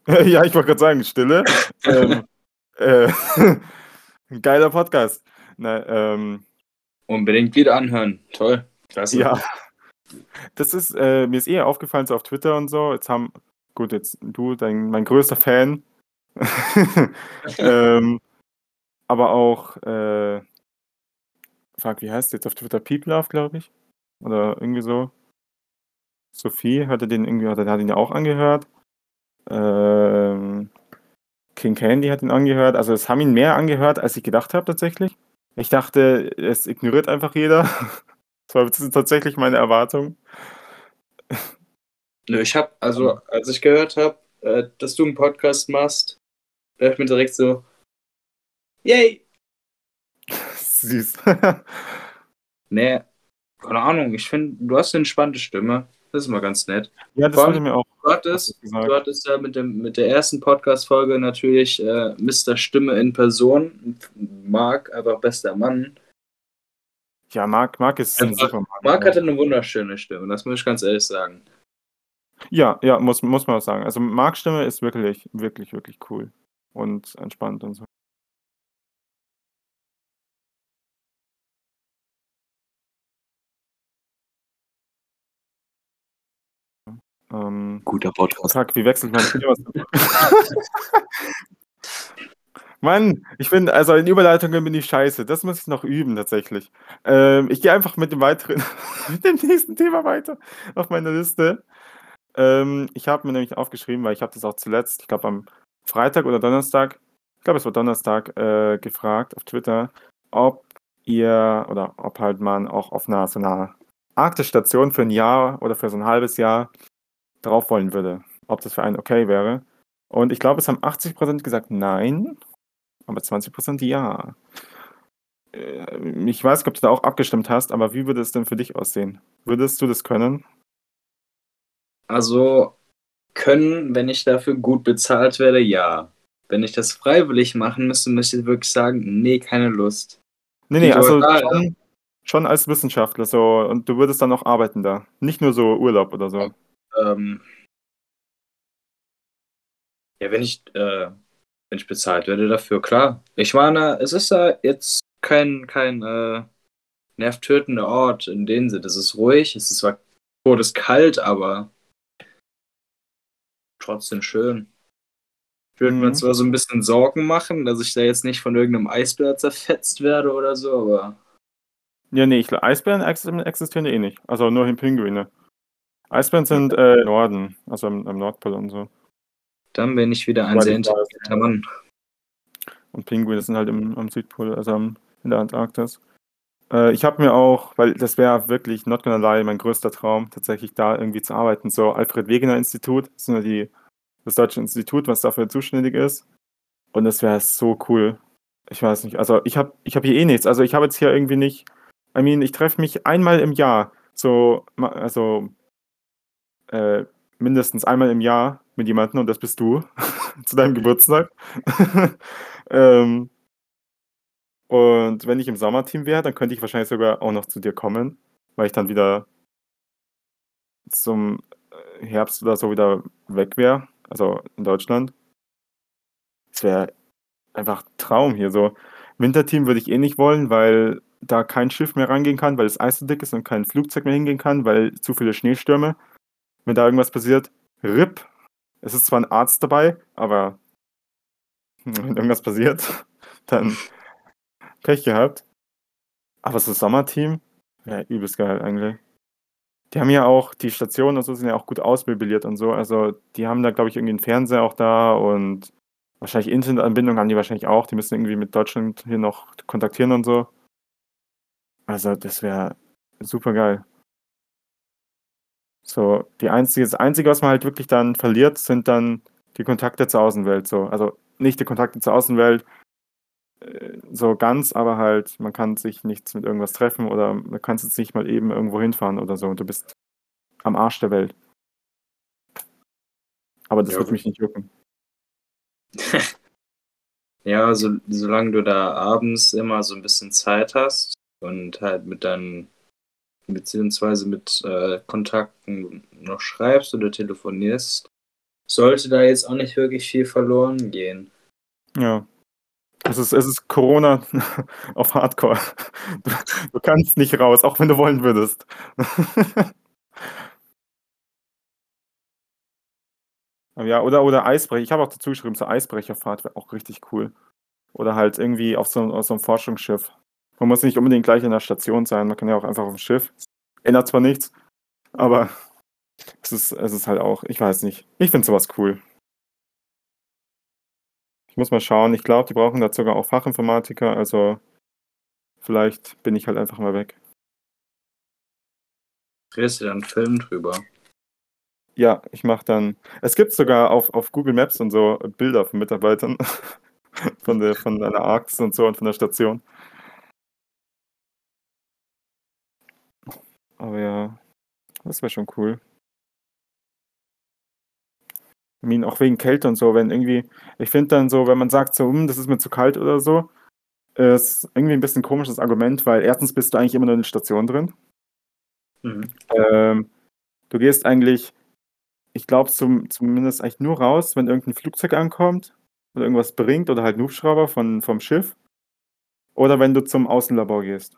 [laughs] Ja, ich wollte gerade sagen, Stille. [laughs] ähm, äh, ein [laughs] geiler Podcast. Na, ähm, Unbedingt wieder anhören. Toll. Klasse. ja. Das ist, äh, mir ist eher aufgefallen, so auf Twitter und so. Jetzt haben, gut, jetzt du, dein, mein größter Fan. ähm, aber auch, äh, fuck, wie heißt jetzt auf Twitter? Peep Love, glaube ich. Oder irgendwie so. Sophie hatte den irgendwie, hat, hat ihn ja auch angehört. Ähm, King Candy hat ihn angehört. Also es haben ihn mehr angehört, als ich gedacht habe tatsächlich. Ich dachte, es ignoriert einfach jeder. [laughs] Das war ist tatsächlich meine Erwartung. Nö, ich hab, also, als ich gehört habe, äh, dass du einen Podcast machst, dachte ich mir direkt so, yay! [laughs] Süß. [laughs] Nee, keine Ahnung, ich finde, du hast eine entspannte Stimme. Das ist mal ganz nett. ja, das allem- mir auch Du hattest, du hattest ja mit, dem, mit der ersten Podcast-Folge natürlich äh, Mr. Stimme in Person. Marc, einfach bester Mann. Ja, Marc, Marc ist ein Einfach- super Mann. Marc hatte eine wunderschöne Stimme, das muss ich ganz ehrlich sagen. Ja, ja, muss, muss man auch sagen. Also Marcs Stimme ist wirklich, wirklich, wirklich cool. Und entspannt und so. Guter Podcast. Fuck, wie wechselt mein Thema? [laughs] Mann, ich bin, also in Überleitungen bin ich scheiße. Das muss ich noch üben, tatsächlich. Ähm, ich gehe einfach mit dem weiteren, [laughs] mit dem nächsten Thema weiter auf meiner Liste. Ähm, ich habe mir nämlich aufgeschrieben, weil ich habe das auch zuletzt, ich glaube am Freitag oder Donnerstag, ich glaube es war Donnerstag, äh, gefragt auf Twitter, ob ihr oder ob halt man auch auf einer so einer Arktis-Station für ein Jahr oder für so ein halbes Jahr drauf wollen würde, ob das für einen okay wäre. Und ich glaube, es haben 80% gesagt nein, aber 20% ja. Äh, Ich weiß nicht, ob du da auch abgestimmt hast, aber wie würde es denn für dich aussehen? Würdest du das können? Also, können, wenn ich dafür gut bezahlt werde, ja. Wenn ich das freiwillig machen müsste, müsste ich wirklich sagen, nee, keine Lust. Nee, nee, also schon, schon als Wissenschaftler so und du würdest dann auch arbeiten da. Nicht nur so Urlaub oder so. Ähm, ja, wenn ich, äh, wenn ich bezahlt werde dafür, klar. Ich meine, es ist ja jetzt kein, kein äh, nervtötender Ort in dem Sinne. Es ist ruhig, es ist zwar todeskalt, aber trotzdem schön. Ich würde mir Mhm. zwar so ein bisschen Sorgen machen, dass ich da jetzt nicht von irgendeinem Eisbär zerfetzt werde oder so, aber Ja, nee, ich, Eisbären ex existieren eh nicht. Also nur in Pinguine. Eisbären sind äh, im Norden, also am, am Nordpol und so. dann bin ich wieder ein sehr intelligenter Mann. Und Pinguine sind halt im, am Südpol, also am, in der Antarktis. Äh, ich habe mir auch, weil das wäre wirklich, not gonna lie, mein größter Traum, tatsächlich da irgendwie zu arbeiten. So Alfred Wegener Institut, das ist nur die, das deutsche Institut, was dafür zuständig ist. Und das wäre so cool. Ich weiß nicht, also ich habe ich hab hier eh nichts. Also ich habe jetzt hier irgendwie nicht, I mean, ich treffe mich einmal im Jahr, so, also äh, mindestens einmal im Jahr mit jemandem und das bist du [laughs] zu deinem Geburtstag. [laughs] ähm, und wenn ich im Sommerteam wäre, dann könnte ich wahrscheinlich sogar auch noch zu dir kommen, weil ich dann wieder zum äh, Herbst oder so wieder weg wäre, also in Deutschland. Es wäre einfach Traum hier so. Winterteam würde ich eh nicht wollen, weil da kein Schiff mehr reingehen kann, weil es Eis so dick ist und kein Flugzeug mehr hingehen kann, weil zu viele Schneestürme. Wenn da irgendwas passiert, RIP. Es ist zwar ein Arzt dabei, aber wenn irgendwas passiert, [laughs] dann Pech gehabt. Aber so Sommerteam, ja, übelst geil eigentlich. Die haben ja auch, die Stationen und so sind ja auch gut ausmöbliert und so. Also die haben da, glaube ich, irgendwie einen Fernseher auch da und wahrscheinlich Internetanbindung haben die wahrscheinlich auch. Die müssen irgendwie mit Deutschland hier noch kontaktieren und so. Also das wäre super geil. So, die einzige, das Einzige, was man halt wirklich dann verliert, sind dann die Kontakte zur Außenwelt. So. Also nicht die Kontakte zur Außenwelt äh, so ganz, aber halt, man kann sich nichts mit irgendwas treffen oder man kann jetzt nicht mal eben irgendwo hinfahren oder so und du bist am Arsch der Welt. Aber das Ja, wird mich nicht jucken. [laughs] Ja, so, solange du da abends immer so ein bisschen Zeit hast und halt mit deinen, beziehungsweise mit äh, Kontakten noch schreibst oder telefonierst, sollte da jetzt auch nicht wirklich viel verloren gehen. Ja. Es ist, es ist Corona [laughs] auf Hardcore. Du, du kannst nicht raus, auch wenn du wollen würdest. [laughs] Ja, oder, oder Eisbrecher. Ich habe auch dazu geschrieben, so Eisbrecherfahrt wäre auch richtig cool. Oder halt irgendwie auf so, auf so einem Forschungsschiff. Man muss nicht unbedingt gleich in der Station sein, man kann ja auch einfach auf dem Schiff. Ändert zwar nichts, aber es ist, es ist halt auch, ich weiß nicht. Ich finde sowas cool. Ich muss mal schauen. Ich glaube, die brauchen da sogar auch Fachinformatiker. Also vielleicht bin ich halt einfach mal weg. Drehst du dann einen Film drüber? Ja, ich mache dann. Es gibt sogar auf, auf Google Maps und so Bilder von Mitarbeitern [laughs] von der von einer Arktis und so und von der Station. Aber ja, das wäre schon cool. I mean, auch wegen Kälte und so, wenn irgendwie, ich finde dann so, wenn man sagt so, hm, das ist mir zu kalt oder so, ist irgendwie ein bisschen komisches Argument, weil erstens bist du eigentlich immer nur in der Station drin. Mhm. Ähm, du gehst eigentlich, ich glaube, zum, zumindest eigentlich nur raus, wenn irgendein Flugzeug ankommt oder irgendwas bringt oder halt ein Hubschrauber von, vom Schiff. Oder wenn du zum Außenlabor gehst.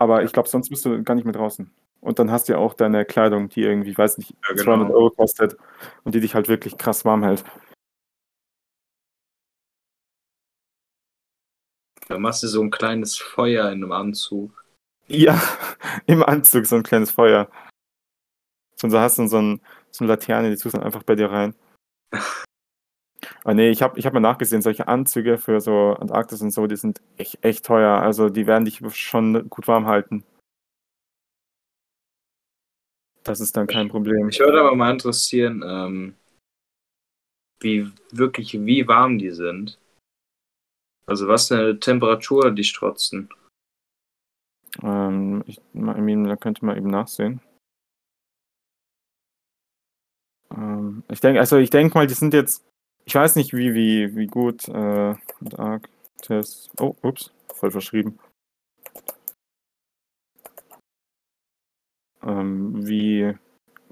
Aber ich glaube, sonst bist du gar nicht mehr draußen. Und dann hast du ja auch deine Kleidung, die irgendwie, ich weiß nicht, Ja, 200 genau. Euro kostet und die dich halt wirklich krass warm hält. Da machst du so ein kleines Feuer in einem Anzug. Ja, [laughs] im Anzug so ein kleines Feuer. Und so hast du so, ein, so eine Laterne, die tust du dann einfach bei dir rein. [laughs] Aber nee, ich habe ich hab mal nachgesehen, solche Anzüge für so Antarktis und so, die sind echt, echt teuer. Also die werden dich schon gut warm halten. Das ist dann kein Problem. Mich würde aber mal interessieren, ähm, wie wirklich, wie warm die sind. Also was für eine Temperatur die strotzen. Ähm, ich, da könnte man eben nachsehen. Ähm, ich denke, also ich denke mal, die sind jetzt, ich weiß nicht, wie, wie, wie gut äh, Antarktis. Oh, ups, voll verschrieben. Ähm, wie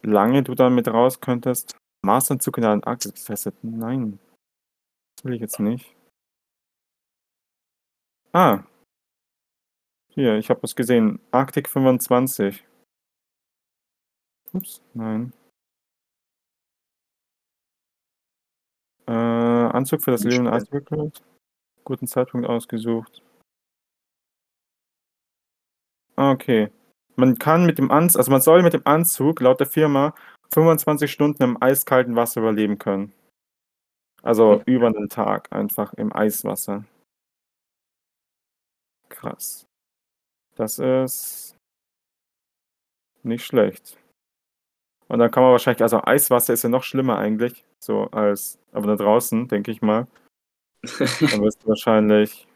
lange du damit raus könntest. Maßanzug in der Antarktis getestet? Nein. Das will ich jetzt nicht. Ah. Hier, ich habe was gesehen. Arctic 25. Ups, nein. Äh, Anzug für das Leben. Eisberg. Guten Zeitpunkt ausgesucht. Okay. Man kann mit dem Anzug, also man soll mit dem Anzug laut der Firma 25 Stunden im eiskalten Wasser überleben können. Also Okay. über den Tag einfach im Eiswasser. Krass. Das ist nicht schlecht. Und dann kann man wahrscheinlich, also Eiswasser ist ja noch schlimmer eigentlich, so als, aber da draußen, denke ich mal. [laughs] Dann wirst du wahrscheinlich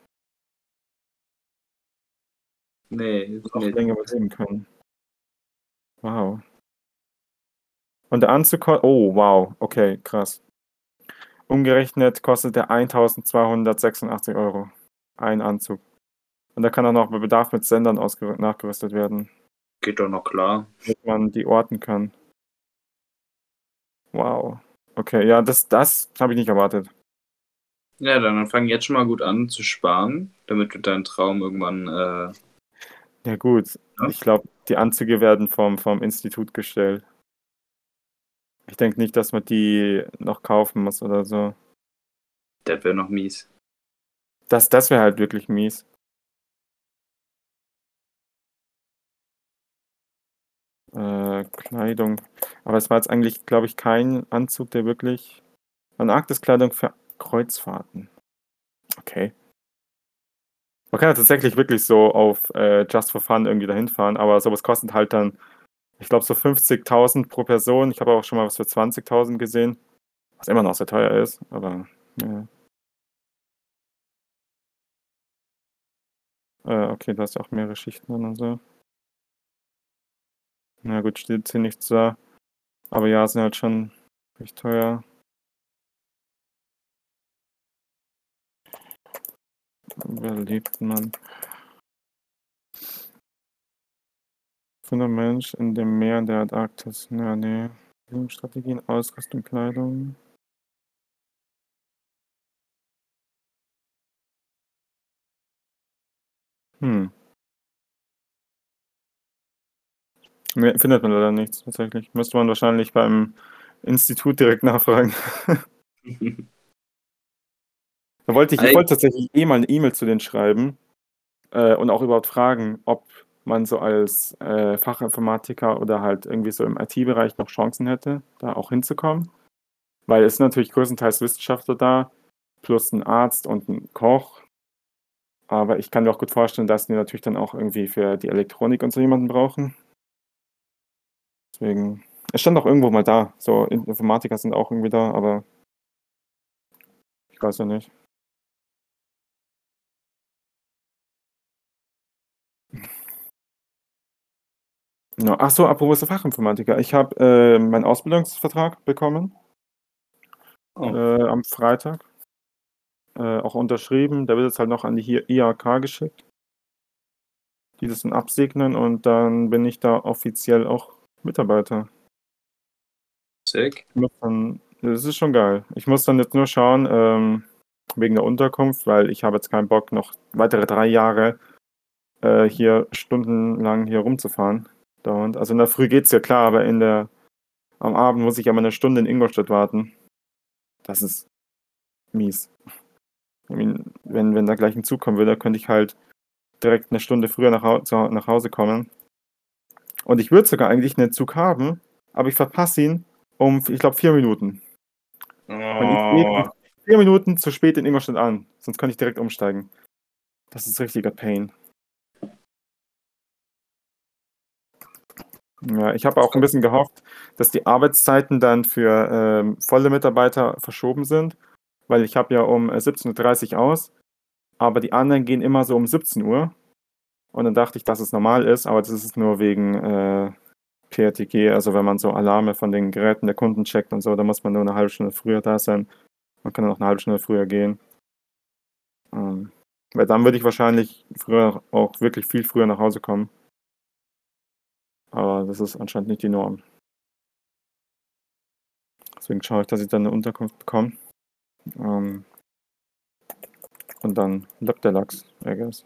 nee, noch nee. länger überleben können. Wow. Und der Anzug, oh wow, okay, krass. Umgerechnet kostet der 1286 Euro. Ein Anzug. Und da kann auch noch bei Bedarf mit Sendern nachgerüstet werden. Geht doch noch klar. damit man die orten kann. Wow. Okay, ja, das, das habe ich nicht erwartet. Ja, dann fang jetzt schon mal gut an zu sparen, damit du deinen Traum irgendwann. Äh, Ja, gut. Ja. Ich glaube, die Anzüge werden vom, vom Institut gestellt. Ich denke nicht, dass man die noch kaufen muss oder so. der wäre noch mies. Das, das wäre halt wirklich mies. Äh, Kleidung. Aber es war jetzt eigentlich, glaube ich, kein Anzug, der wirklich. Antarktiskleidung für Kreuzfahrten. Okay. Man kann ja tatsächlich wirklich so auf äh, Just for Fun irgendwie dahin fahren, aber sowas kostet halt dann, ich glaube, so 50.000 pro Person. Ich habe auch schon mal was für 20.000 gesehen, was immer noch sehr teuer ist, aber ja. Äh, okay, da hast du auch mehrere Schichten und so. Na gut, steht hier nichts da. Aber ja, sind halt schon recht teuer. Wer lebt man? Ein Mensch in dem Meer der Antarktis. Ja, nee. Lebensstrategien, Ausrüstung, Kleidung. Hm. Nee, findet man leider nichts, tatsächlich. Müsste man wahrscheinlich beim Institut direkt nachfragen. [laughs] Da wollte ich, ich wollte tatsächlich eh mal eine E-Mail zu denen schreiben äh, und auch überhaupt fragen, ob man so als äh, Fachinformatiker oder halt irgendwie so im IT-Bereich noch Chancen hätte, da auch hinzukommen. Weil es sind natürlich größtenteils Wissenschaftler da, plus ein Arzt und ein Koch. Aber ich kann mir auch gut vorstellen, dass die natürlich dann auch irgendwie für die Elektronik und so jemanden brauchen. Deswegen, es stand auch irgendwo mal da. So Informatiker sind auch irgendwie da, aber ich weiß ja nicht. Ja, ach so, apropos Fachinformatiker. Ich habe äh, meinen Ausbildungsvertrag bekommen Oh. äh, am Freitag. Äh, auch unterschrieben. Der wird jetzt halt noch an die hier IHK geschickt. Die das dann absegnen und dann bin ich da offiziell auch Mitarbeiter. Sick. Dann, das ist schon geil. Ich muss dann jetzt nur schauen, ähm, wegen der Unterkunft, weil ich habe jetzt keinen Bock, noch weitere drei Jahre äh, hier stundenlang hier rumzufahren. Dauernd. Also in der Früh geht's ja klar, aber in der am Abend muss ich aber eine Stunde in Ingolstadt warten. Das ist mies. I mean, wenn, wenn da gleich ein Zug kommen würde, könnte ich halt direkt eine Stunde früher nach, nach Hause kommen. Und ich würde sogar eigentlich einen Zug haben, aber ich verpasse ihn um, ich glaube, vier Minuten. Und ich Oh. gehe vier Minuten zu spät in Ingolstadt an, sonst kann ich direkt umsteigen. Das ist richtiger Pain. Ja, ich habe auch ein bisschen gehofft, dass die Arbeitszeiten dann für ähm, volle Mitarbeiter verschoben sind, weil ich habe ja um äh, 17.30 Uhr aus, aber die anderen gehen immer so um 17 Uhr. Und dann dachte ich, dass es normal ist, aber das ist nur wegen äh, PRTG, also wenn man so Alarme von den Geräten der Kunden checkt und so, da muss man nur eine halbe Stunde früher da sein. Man kann dann auch eine halbe Stunde früher gehen. Ähm, weil dann würde ich wahrscheinlich früher auch wirklich viel früher nach Hause kommen. Aber das ist anscheinend nicht die Norm. Deswegen schaue ich, dass ich dann eine Unterkunft bekomme. Ähm, und dann lockt der Lachs, I guess.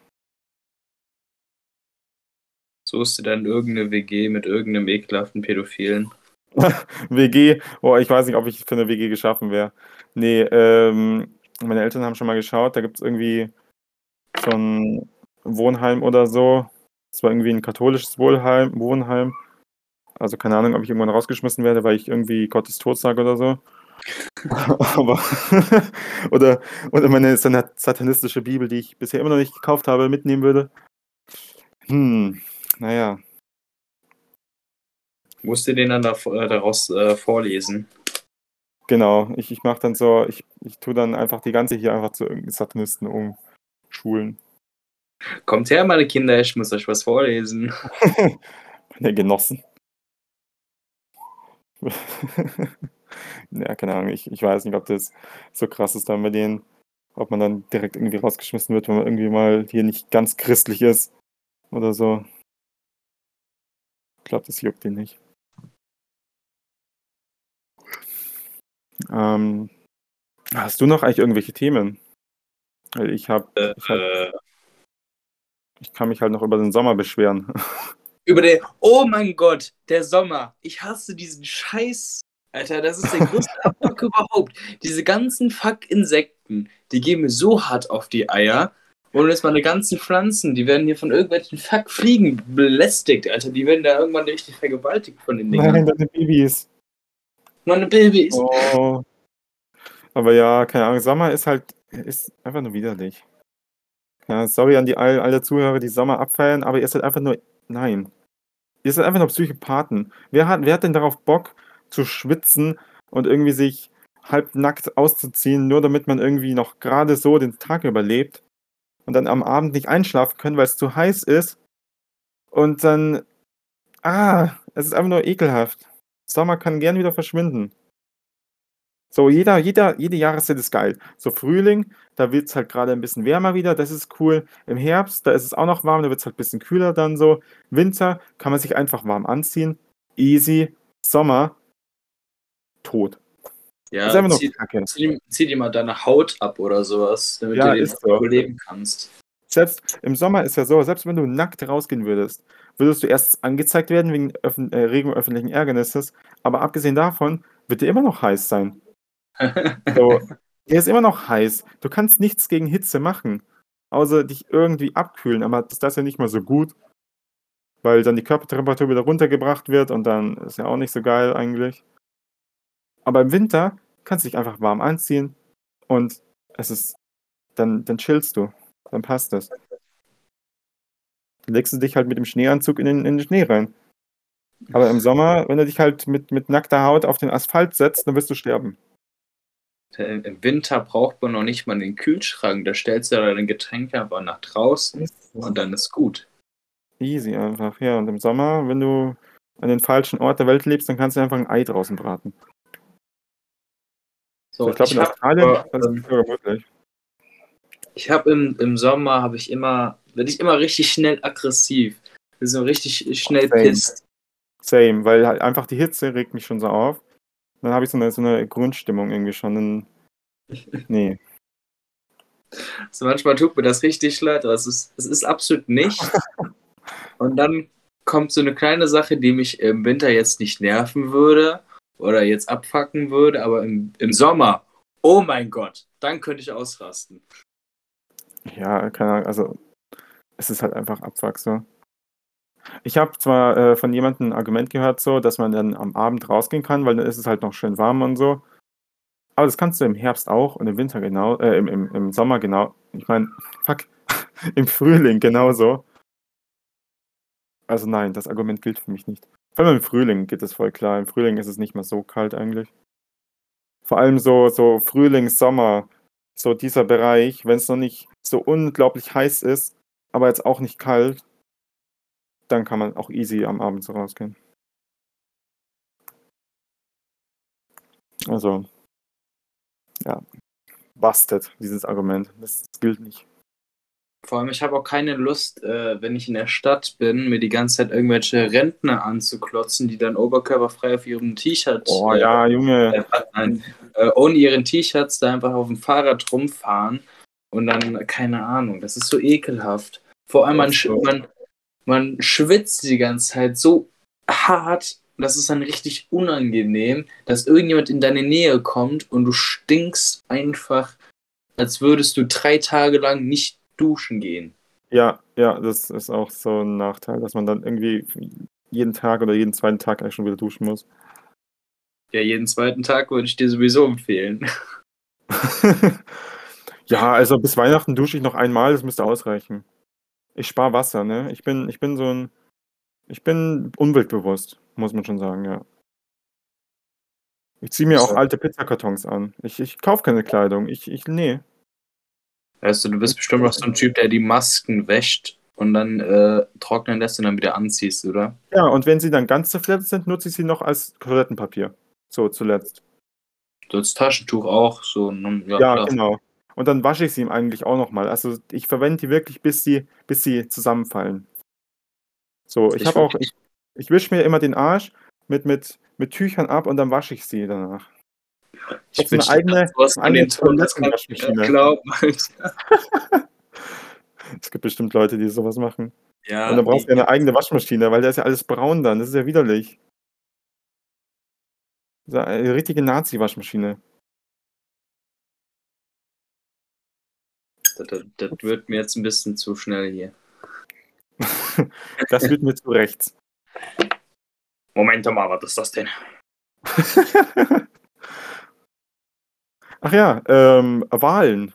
Suchst du dann irgendeine WG mit irgendeinem ekelhaften Pädophilen? [laughs] WG, oh, ich weiß nicht, ob ich für eine WG geschaffen wäre. Nee, ähm, meine Eltern haben schon mal geschaut, da gibt es irgendwie so ein Wohnheim oder so. Es war irgendwie ein katholisches Wohlheim, Wohnheim. Also keine Ahnung, ob ich irgendwann rausgeschmissen werde, weil ich irgendwie Gottes Tod sage oder so. [laughs] Aber [laughs] oder, oder meine sat- satanistische Bibel, die ich bisher immer noch nicht gekauft habe, mitnehmen würde. Hm, naja. Musst du den dann da, äh, daraus äh, vorlesen? Genau, ich, ich mache dann so, ich, ich tue dann einfach die ganze hier einfach zu irgendeinen Satanisten umschulen. Kommt her, meine Kinder, ich muss euch was vorlesen. [laughs] Meine Genossen. [laughs] ja, keine Ahnung, ich, ich weiß nicht, ob das so krass ist dann bei denen, ob man dann direkt irgendwie rausgeschmissen wird, wenn man irgendwie mal hier nicht ganz christlich ist oder so. Glaube, das juckt ihn nicht. Ähm, hast du noch eigentlich irgendwelche Themen? Weil ich habe, ich, hab, Äh, ich kann mich halt noch über den Sommer beschweren. [laughs] über den. Oh mein Gott, der Sommer. Ich hasse diesen Scheiß. Alter, das ist der [laughs] größte Abfuck überhaupt. Diese ganzen Fuck-Insekten, die gehen mir so hart auf die Eier. Und jetzt meine ganzen Pflanzen, die werden hier von irgendwelchen Fuck-Fliegen belästigt, Alter. Die werden da irgendwann richtig vergewaltigt von den Dingern. Nein, deine Babys. Meine Babys. Oh. Aber ja, keine Ahnung, Sommer ist halt, ist einfach nur widerlich. Ja, sorry an die all, alle Zuhörer, die Sommer abfeiern, aber ihr seid einfach nur, nein. Ihr seid einfach nur Psychopathen. Wer hat, wer hat denn darauf Bock zu schwitzen und irgendwie sich halbnackt auszuziehen, nur damit man irgendwie noch gerade so den Tag überlebt und dann am Abend nicht einschlafen können, weil es zu heiß ist und dann, ah, es ist einfach nur ekelhaft. Sommer kann gern wieder verschwinden. So, jeder, jeder, jede Jahreszeit ist geil. So Frühling, da wird es halt gerade ein bisschen wärmer wieder, das ist cool. Im Herbst, da ist es auch noch warm, da wird es halt ein bisschen kühler dann so. Winter kann man sich einfach warm anziehen. Easy. Sommer, tot. Ja, das ist zieh, zieh, zieh dir mal deine Haut ab oder sowas, damit Ja, du den so. überleben kannst. Selbst im Sommer ist ja so, selbst wenn du nackt rausgehen würdest, würdest du erst angezeigt werden wegen öffn äh, öffentlichen Ärgernisses. Aber abgesehen davon wird dir immer noch heiß sein. [laughs] So, der ist immer noch heiß. Du kannst nichts gegen Hitze machen, außer dich irgendwie abkühlen. Aber das ist ja nicht mal so gut, weil dann die Körpertemperatur wieder runtergebracht wird und dann ist ja auch nicht so geil eigentlich. Aber im Winter kannst du dich einfach warm anziehen und es ist, dann, dann chillst du. Dann passt das. Dann legst du dich halt mit dem Schneeanzug in den, in den Schnee rein. Aber im Sommer, wenn du dich halt mit, mit nackter Haut auf den Asphalt setzt, dann wirst du sterben. Im Winter braucht man noch nicht mal den Kühlschrank. Da stellst du deine Getränke einfach nach draußen und dann ist gut. Easy einfach, ja. Und im Sommer, wenn du an den falschen Ort der Welt lebst, dann kannst du einfach ein Ei draußen braten. So, ich glaube, in Australien äh, das ist sogar möglich. ich habe im, im Sommer habe ich immer, werde ich immer richtig schnell aggressiv. So richtig schnell Same. pisst. Same, weil halt einfach die Hitze regt mich schon so auf. Dann habe ich so eine, so eine Grundstimmung irgendwie schon. [laughs] Nee. Also manchmal tut mir das richtig leid, aber es ist, es ist absolut nicht. [laughs] Und dann kommt so eine kleine Sache, die mich im Winter jetzt nicht nerven würde oder jetzt abfacken würde, aber im, im Sommer, oh mein Gott, dann könnte ich ausrasten. Ja, keine Ahnung, also es ist halt einfach Abfuck so. Ich habe zwar äh, von jemandem ein Argument gehört, so, dass man dann am Abend rausgehen kann, weil dann ist es halt noch schön warm und so. Aber das kannst du im Herbst auch und im Winter genau, äh, im, im, im Sommer genau. Ich meine, fuck, [laughs] im Frühling genauso. Also nein, das Argument gilt für mich nicht. Vor allem im Frühling geht es voll klar. Im Frühling ist es nicht mehr so kalt eigentlich. Vor allem so, so Frühling, Sommer, so dieser Bereich, wenn es noch nicht so unglaublich heiß ist, aber jetzt auch nicht kalt, dann kann man auch easy am Abend so rausgehen. Also, ja, busted, dieses Argument. Das, das gilt nicht. Vor allem, ich habe auch keine Lust, äh, wenn ich in der Stadt bin, mir die ganze Zeit irgendwelche Rentner anzuklotzen, die dann oberkörperfrei auf ihrem T-Shirt, Oh äh, ja, Junge. äh, nein, äh, ohne ihren T-Shirts da einfach auf dem Fahrrad rumfahren und dann, keine Ahnung, das ist so ekelhaft. Vor allem, man, man, man schwitzt die ganze Zeit so hart, das ist dann richtig unangenehm, dass irgendjemand in deine Nähe kommt und du stinkst einfach, als würdest du drei Tage lang nicht duschen gehen. Ja, ja, das ist auch so ein Nachteil, dass man dann irgendwie jeden Tag oder jeden zweiten Tag eigentlich schon wieder duschen muss. Ja, jeden zweiten Tag würde ich dir sowieso empfehlen. [laughs] ja, also bis Weihnachten dusche ich noch einmal, das müsste ausreichen. Ich spare Wasser, ne? Ich bin, ich bin so ein, ich bin umweltbewusst, muss man schon sagen, ja. Ich ziehe mir auch alte Pizzakartons an. Ich, ich kaufe keine Kleidung. Ich, ich, nee. Weißt du, du bist bestimmt auch so ein Typ, der die Masken wäscht und dann äh, trocknen lässt und dann wieder anziehst, oder? Ja, und wenn sie dann ganz zerfleddert sind, nutze ich sie noch als Toilettenpapier. So, zuletzt. So als Taschentuch auch, so. ne? Ja, Ja, genau. Und dann wasche ich sie ihm eigentlich auch nochmal. Also ich verwende die wirklich, bis sie, bis sie zusammenfallen. So, ich, Ich habe auch, ich, Ich wische mir immer den Arsch mit, mit, mit Tüchern ab und dann wasche ich sie danach. Ich Jetzt eine eigene- eine an den Ton, das kann ich nicht glauben. [laughs] Es gibt bestimmt Leute, die sowas machen. Ja, und dann brauchst du ja eine eigene Waschmaschine, weil da ist ja alles braun dann. Das ist ja widerlich. So eine richtige Nazi-Waschmaschine. das, das, das wird mir jetzt ein bisschen zu schnell hier. [laughs] Das wird mir zu rechts. Moment mal, was ist das denn? [laughs] Ach ja, ähm, Wahlen.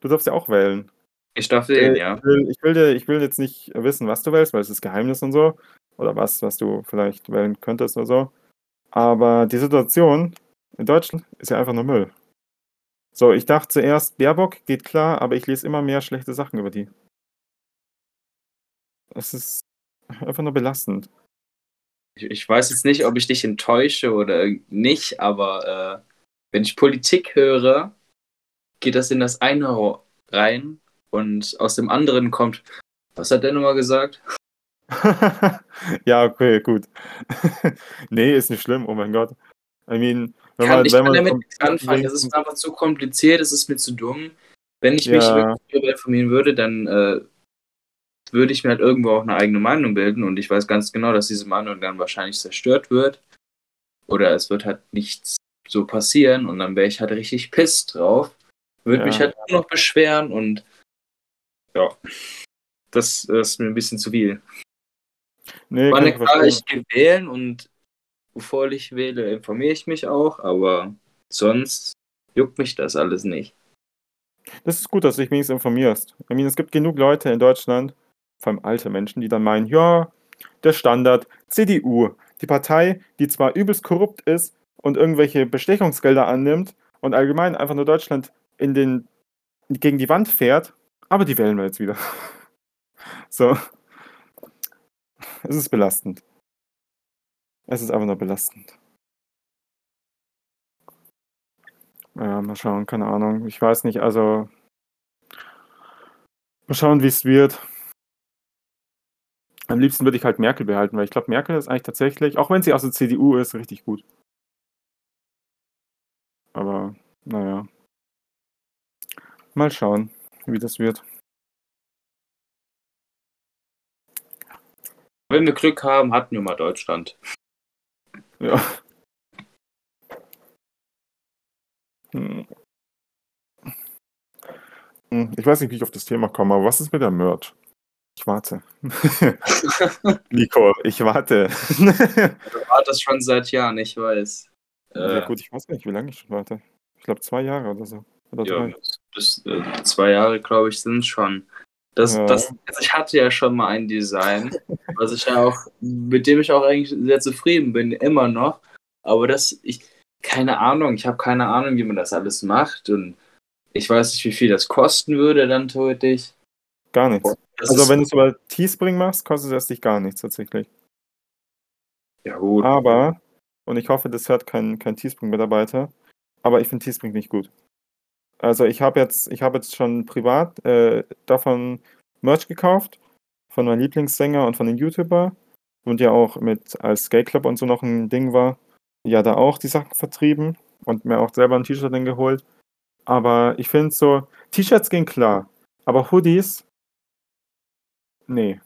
Du darfst ja auch wählen. Ich darf wählen, Äh, ja. Ich will, ich, will dir, ich will jetzt nicht wissen, was du wählst, weil es ist Geheimnis und so. Oder was, was du vielleicht wählen könntest oder so. Aber die Situation in Deutschland ist ja einfach nur Müll. So, ich dachte zuerst, Baerbock geht klar, aber ich lese immer mehr schlechte Sachen über die. Es ist einfach nur belastend. Ich, ich weiß jetzt nicht, ob ich dich enttäusche oder nicht, aber äh, wenn ich Politik höre, geht das in das eine rein und aus dem anderen kommt, was hat der nochmal gesagt? [laughs] ja, okay, gut. [laughs] nee, ist nicht schlimm, oh mein Gott. I mean, wenn Kann, man, ich wenn kann man damit nichts anfangen, es ist einfach zu kompliziert, es ist mir zu dumm. Wenn ich mich Ja. wirklich darüber informieren würde, dann äh, würde ich mir halt irgendwo auch eine eigene Meinung bilden und ich weiß ganz genau, dass diese Meinung dann wahrscheinlich zerstört wird oder es wird halt nichts so passieren und dann wäre ich halt richtig pisst drauf, würde Ja. mich halt nur noch beschweren und ja, das, das ist mir ein bisschen zu viel. nee, War kann ne ich klar, ich gehe wählen und bevor ich wähle, informiere ich mich auch, aber sonst juckt mich das alles nicht. Das ist gut, dass du dich wenigstens informierst. I mean, es gibt genug Leute in Deutschland, vor allem alte Menschen, die dann meinen, ja, der Standard, CDU, die Partei, die zwar übelst korrupt ist und irgendwelche Bestechungsgelder annimmt und allgemein einfach nur Deutschland in den, gegen die Wand fährt, aber die wählen wir jetzt wieder. [laughs] So. Es ist belastend. Es ist einfach nur belastend. Ja, mal schauen, keine Ahnung. Ich weiß nicht, also. Mal schauen, wie es wird. Am liebsten würde ich halt Merkel behalten, weil ich glaube, Merkel ist eigentlich tatsächlich, auch wenn sie aus der CDU ist, richtig gut. Aber, naja. Mal schauen, wie das wird. Wenn wir Glück haben, hatten wir mal Deutschland. Ja. Hm. Ich weiß nicht, wie ich auf das Thema komme, aber was ist mit der Merch? Ich warte. [laughs] Nico, ich warte. Du wartest schon seit Jahren, ich weiß. Ja, Äh, gut, ich weiß gar nicht, wie lange ich schon warte. Ich glaube zwei Jahre oder so. Oder ja, bis, äh, zwei Jahre, glaube ich, sind schon. Das, Ja. das, also ich hatte ja schon mal ein Design, [laughs] was ich ja auch, mit dem ich auch eigentlich sehr zufrieden bin, immer noch. Aber das, ich, keine Ahnung, ich habe keine Ahnung, wie man das alles macht und ich weiß nicht, wie viel das kosten würde dann theoretisch. Gar nichts. Das Also wenn du es über Teespring machst, kostet es dich gar nichts tatsächlich. ja gut, Aber, und ich hoffe, das hört kein, kein Teespring-Mitarbeiter, aber ich finde Teespring nicht gut. Also ich habe jetzt, ich habe jetzt schon privat äh, davon Merch gekauft, von meinem Lieblingssänger und von den YouTuber und ja auch mit, als Skate Club und so noch ein Ding war, ja da auch die Sachen vertrieben und mir auch selber ein T-Shirt dann geholt. Aber ich finde so, T-Shirts gehen klar, aber Hoodies, nee.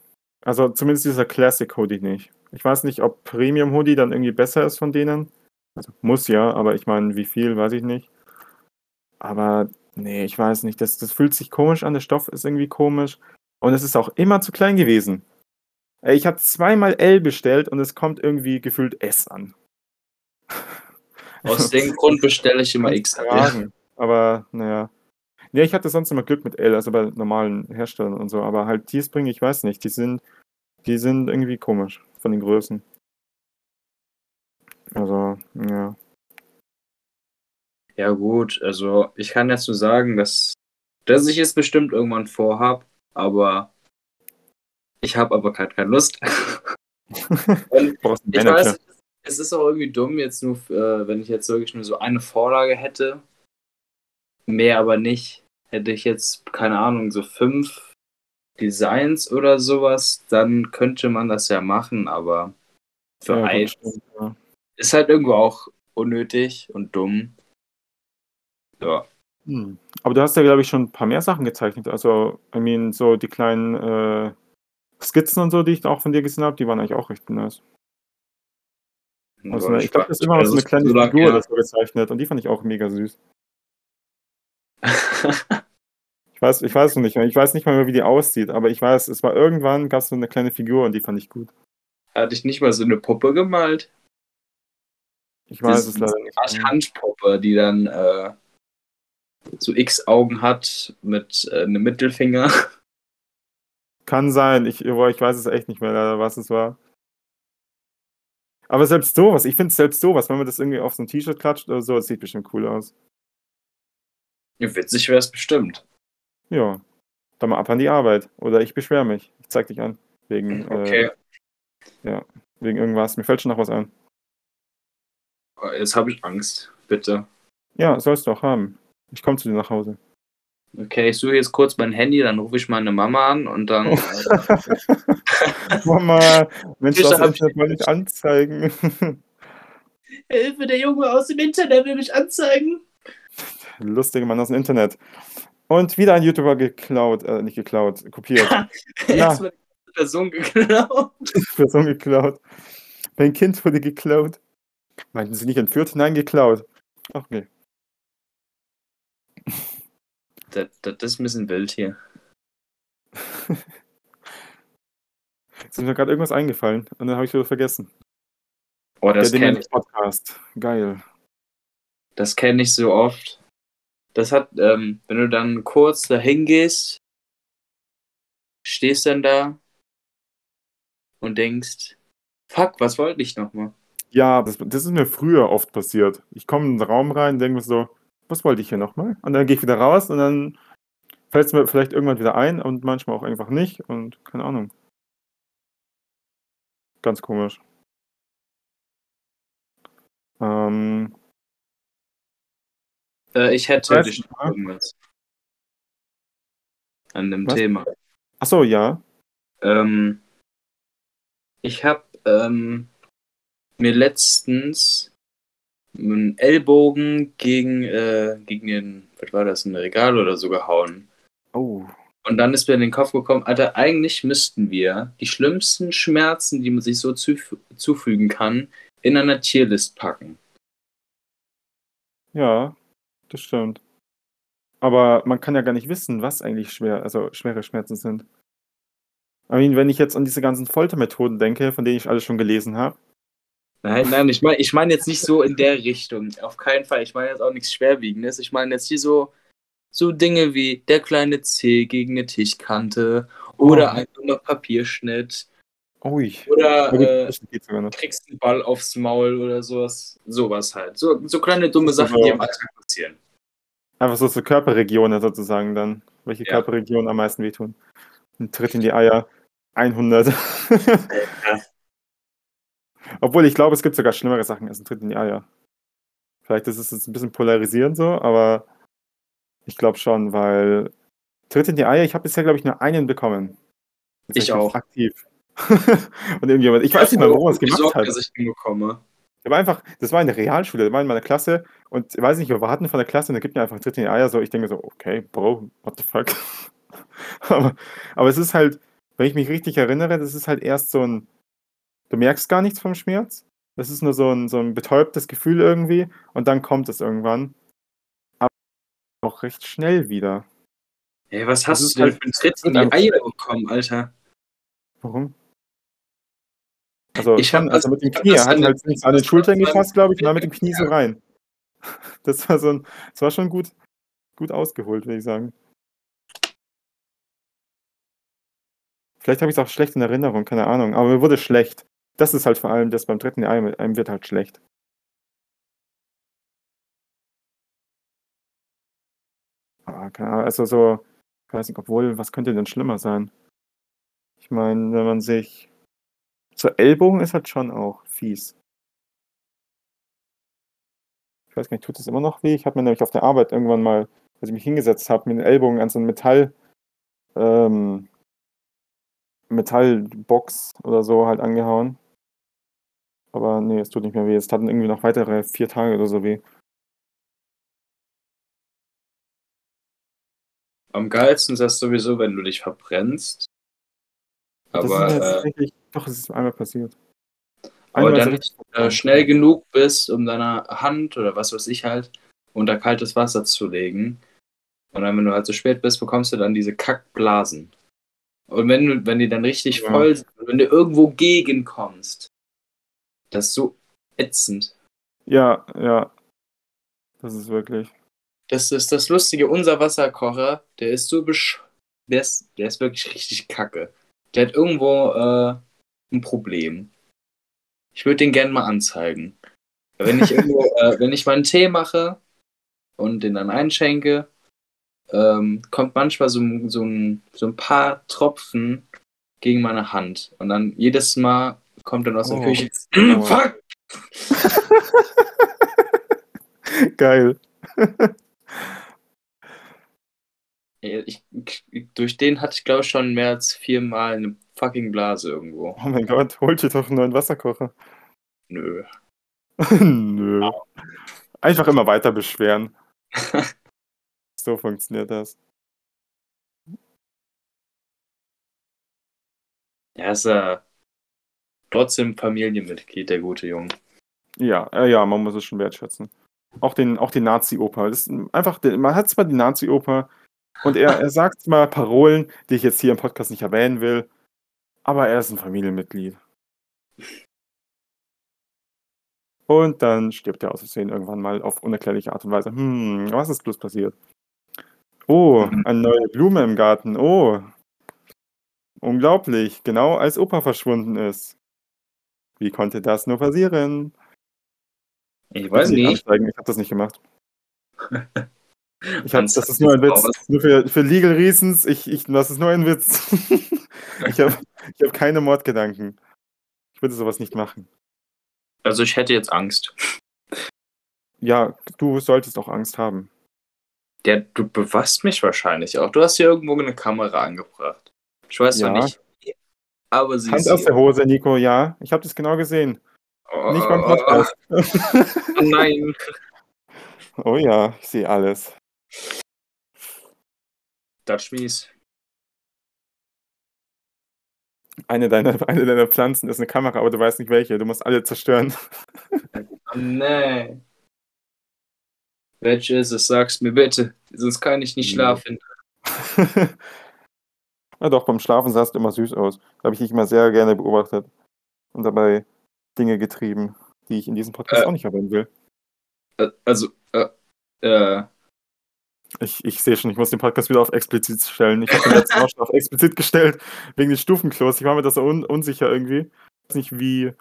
Also zumindest dieser Classic Hoodie nicht. Ich weiß nicht, ob Premium Hoodie dann irgendwie besser ist von denen. Also muss ja, aber ich meine, wie viel, weiß ich nicht. Aber nee, ich weiß nicht. Das, das fühlt sich komisch an. Der Stoff ist irgendwie komisch. Und es ist auch immer zu klein gewesen. Ich habe zweimal L bestellt und es kommt irgendwie gefühlt S an. aus dem Grund bestelle ich immer Kannst XL. tragen, Aber naja. Nee, ich hatte sonst immer Glück mit L, also bei normalen Herstellern und so. Aber halt Teespring, ich weiß nicht. Die sind, die sind irgendwie komisch von den Größen. Also, ja. Ja gut, also ich kann jetzt nur sagen, dass, dass ich es bestimmt irgendwann vorhab, aber ich habe aber gerade keine Lust. [laughs] Und Brauchst ich weiß, es ist auch irgendwie dumm, jetzt nur, äh, wenn ich jetzt wirklich nur so eine Vorlage hätte, mehr aber nicht, hätte ich jetzt, keine Ahnung, so fünf Designs oder sowas, dann könnte man das ja machen, aber für Ja, ein das ja. ist halt irgendwo auch unnötig und dumm. Ja. Hm. Aber du hast ja, glaube ich, schon ein paar mehr Sachen gezeichnet. Also, I mean, so die kleinen äh, Skizzen und so, die ich auch von dir gesehen habe, die waren eigentlich auch recht nice. Also, ich glaube, das ist immer noch so eine kleine Figur oder so gezeichnet und die fand ich auch mega süß. [laughs] Ich weiß, ich weiß noch nicht mehr. Ich weiß nicht mal mehr, wie die aussieht, aber ich weiß, es war irgendwann, gab es so eine kleine Figur und die fand ich gut. Hatte ich nicht mal so eine Puppe gemalt? Ich weiß es leider eine nicht. Mehr. Handpuppe, die dann äh, so X-Augen hat mit äh, einem Mittelfinger. [laughs] Kann sein. Ich, boah, ich weiß es echt nicht mehr, leider, was es war. Aber selbst sowas, ich finde selbst sowas, wenn man das irgendwie auf so ein T-Shirt klatscht oder so, das sieht bestimmt cool aus. Ja, witzig wäre es bestimmt. Ja. Dann mal ab an die Arbeit. Oder ich beschwere mich. Ich zeig dich an. Wegen, Okay, äh, wegen irgendwas. Mir fällt schon noch was ein. jetzt habe ich Angst. Bitte. Ja, sollst du auch haben. Ich komme zu dir nach Hause. Okay, ich suche jetzt kurz mein Handy, dann rufe ich meine Mama an und dann. Äh, [laughs] Mama, Mensch, das hab ich- mal nicht anzeigen. [laughs] Hilfe, der Junge aus dem Internet will mich anzeigen. Lustige Mann aus dem Internet. Und wieder ein YouTuber geklaut, äh, nicht geklaut, kopiert. [laughs] Die Person geklaut. [laughs] Person geklaut. Mein Kind wurde geklaut. Meinten Sie nicht entführt? Nein, geklaut. Ach nee. Das, das ist ein bisschen wild hier. Jetzt [laughs] ist mir gerade irgendwas eingefallen und dann habe ich wieder vergessen. Oh, das kenne ich, Demenz-Podcast. Geil. das kenn ich so oft. Das hat, ähm, wenn du dann kurz dahin gehst, stehst dann da und denkst, fuck, was wollte ich nochmal? Ja, das, das ist mir früher oft passiert. Ich komme in den Raum rein denke mir so, was wollte ich hier nochmal? Und dann gehe ich wieder raus und dann fällt es mir vielleicht irgendwann wieder ein und manchmal auch einfach nicht und keine Ahnung. Ganz komisch. Ähm, Äh, ich hätte Weiß dich noch irgendwas an dem Was? Thema. achso, ja. Ähm, ich habe ähm, mir letztens einen Ellbogen gegen, äh, gegen den, was war das, ein Regal oder so gehauen. Oh. Und dann ist mir in den Kopf gekommen, Alter, eigentlich müssten wir die schlimmsten Schmerzen, die man sich so zuf zufügen kann, in einer Tierlist packen. Ja, das stimmt. Aber man kann ja gar nicht wissen, was eigentlich schwer, also schwere Schmerzen sind. I mean, wenn ich jetzt an diese ganzen Foltermethoden denke, von denen ich alles schon gelesen habe, Nein, nein, ich meine ich mein jetzt nicht so in der Richtung. Auf keinen Fall. Ich meine jetzt auch nichts Schwerwiegendes. Ich meine jetzt hier so, so Dinge wie der kleine Zeh gegen eine Tischkante oder Oh. einfach noch Papierschnitt ui. oder äh, kriegst einen Ball aufs Maul oder sowas. Sowas halt. So, so kleine dumme Sachen, die im Alltag passieren. Einfach so, so Körperregionen sozusagen dann. Welche Ja. Körperregionen am meisten wehtun. Ein Tritt in die Eier. 100. [laughs] Obwohl, ich glaube, es gibt sogar schlimmere Sachen als ein Tritt in die Eier. Vielleicht ist es jetzt ein bisschen polarisierend so, aber ich glaube schon, weil Tritt in die Eier, ich habe bisher, glaube ich, nur einen bekommen. Ich auch. Aktiv. [laughs] Und irgendjemand, ich weiß nicht mal, warum es gemacht hat. dass ich ihn bekomme. Der war einfach, das war in der Realschule, der war in meiner Klasse und ich weiß nicht, wir warten von der Klasse und er gibt mir einfach Tritt in die Eier. So, ich denke so, okay, Bro, what the fuck? [laughs] aber, aber es ist halt, wenn ich mich richtig erinnere, das ist halt erst so ein, du merkst gar nichts vom Schmerz. Das ist nur so ein, so ein betäubtes Gefühl irgendwie und dann kommt es irgendwann. Aber auch recht schnell wieder. Ey, was Das hast du denn halt- für einen Tritt das in die Eier bekommen, Alter? Warum? Also, Ich hab also mit dem Knie, er hat halt an den Schultern gefasst, glaube ich, und dann mit dem Knie so rein. [laughs] Das war so ein, das war schon gut, gut ausgeholt, würde ich sagen. Vielleicht habe ich es auch schlecht in Erinnerung, keine Ahnung, aber mir wurde schlecht. Das ist halt vor allem das beim dritten Ei, einem wird halt schlecht. Ah, keine Ahnung, also so, ich weiß nicht, obwohl, was könnte denn schlimmer sein? Ich meine, wenn man sich. So Ellbogen ist halt schon auch fies. Ich weiß gar nicht, tut das immer noch weh? Ich habe mir nämlich auf der Arbeit irgendwann mal, als ich mich hingesetzt habe, mit den Ellbogen an so ein Metall, ähm, Metallbox oder so halt angehauen. Aber nee, es tut nicht mehr weh. Es taten irgendwie noch weitere vier Tage oder so weh. Am geilsten ist das sowieso, wenn du dich verbrennst. Das Aber, ist mir äh, tatsächlich, doch, es ist einmal passiert. aber Einmal ist dann äh, schnell genug bist, um deine Hand oder was weiß ich halt unter kaltes Wasser zu legen. Und dann, wenn du halt so spät bist, bekommst du dann diese Kackblasen. Und wenn du, wenn die dann richtig Ja. voll sind, wenn du irgendwo gegenkommst, das ist so ätzend. Ja, ja. Das ist wirklich. Das ist das Lustige, unser Wasserkocher, der ist so besch... Der ist, der ist wirklich richtig kacke. Der hat irgendwo äh, ein Problem. Ich würde den gerne mal anzeigen. Wenn ich irgendwo, [laughs] äh, wenn ich meinen Tee mache und den dann einschenke, ähm, kommt manchmal so, ein- so, ein, so ein paar Tropfen gegen meine Hand. Und dann jedes Mal kommt dann aus der Oh. Küche, Oh. [clears throat] fuck! [laughs] Geil. Ich, ich, durch den hatte ich, glaube ich, schon mehr als viermal eine fucking Blase irgendwo. Oh mein Gott, holt dir doch einen neuen Wasserkocher. Nö. [laughs] Nö. Einfach immer weiter beschweren. [laughs] so funktioniert das. Er ist äh, trotzdem Familienmitglied, der gute Junge. Ja, äh, ja, man muss es schon wertschätzen. Auch den, auch den Nazi-Oper. Einfach, man hat zwar die Nazi-Oper und er, er sagt zwar Parolen, die ich jetzt hier im Podcast nicht erwähnen will, aber er ist ein Familienmitglied. Und dann stirbt er aus Versehen irgendwann mal auf unerklärliche Art und Weise. Hm, was ist bloß passiert? Oh, eine neue Blume im Garten. Oh. Unglaublich, genau als Opa verschwunden ist. Wie konnte das nur passieren? Ich weiß nicht. ansteigen, Ich habe das nicht gemacht. [laughs] Ich hab, das ist nur ein Witz. Nur für, für Legal Reasons. Ich, ich, das ist nur ein Witz. [laughs] ich habe ich hab keine Mordgedanken. Ich würde sowas nicht machen. Also ich hätte jetzt Angst. Ja, du solltest auch Angst haben. Der, du bewachst mich wahrscheinlich auch. Du hast hier irgendwo eine Kamera angebracht. Ich weiß Ja. noch nicht. Aber sie Hand ist aus der Hose, Nico, ja. Ich habe das genau gesehen. Oh, Nicht beim Podcast. oh, [laughs] nein. [laughs] oh ja, ich sehe alles. Das Schmies. Eine deiner, [laughs] eine deiner Pflanzen ist eine Kamera, aber du weißt nicht welche. Du musst alle zerstören. Oh, [laughs] nee. Welche ist es? Sag's mir bitte. Sonst kann ich nicht Nee. schlafen. [laughs] Na doch, beim Schlafen sah es immer süß aus. Da habe ich dich immer sehr gerne beobachtet. Und dabei Dinge getrieben, die ich in diesem Podcast Äh. auch nicht erwähnen will. Äh, Also, äh, äh, Ich, ich sehe schon, ich muss den Podcast wieder auf explizit stellen. Ich habe den letzten [laughs] auch schon auf explizit gestellt, wegen den Stufenklos. Ich war mir das so un unsicher irgendwie. Ich weiß nicht, wie,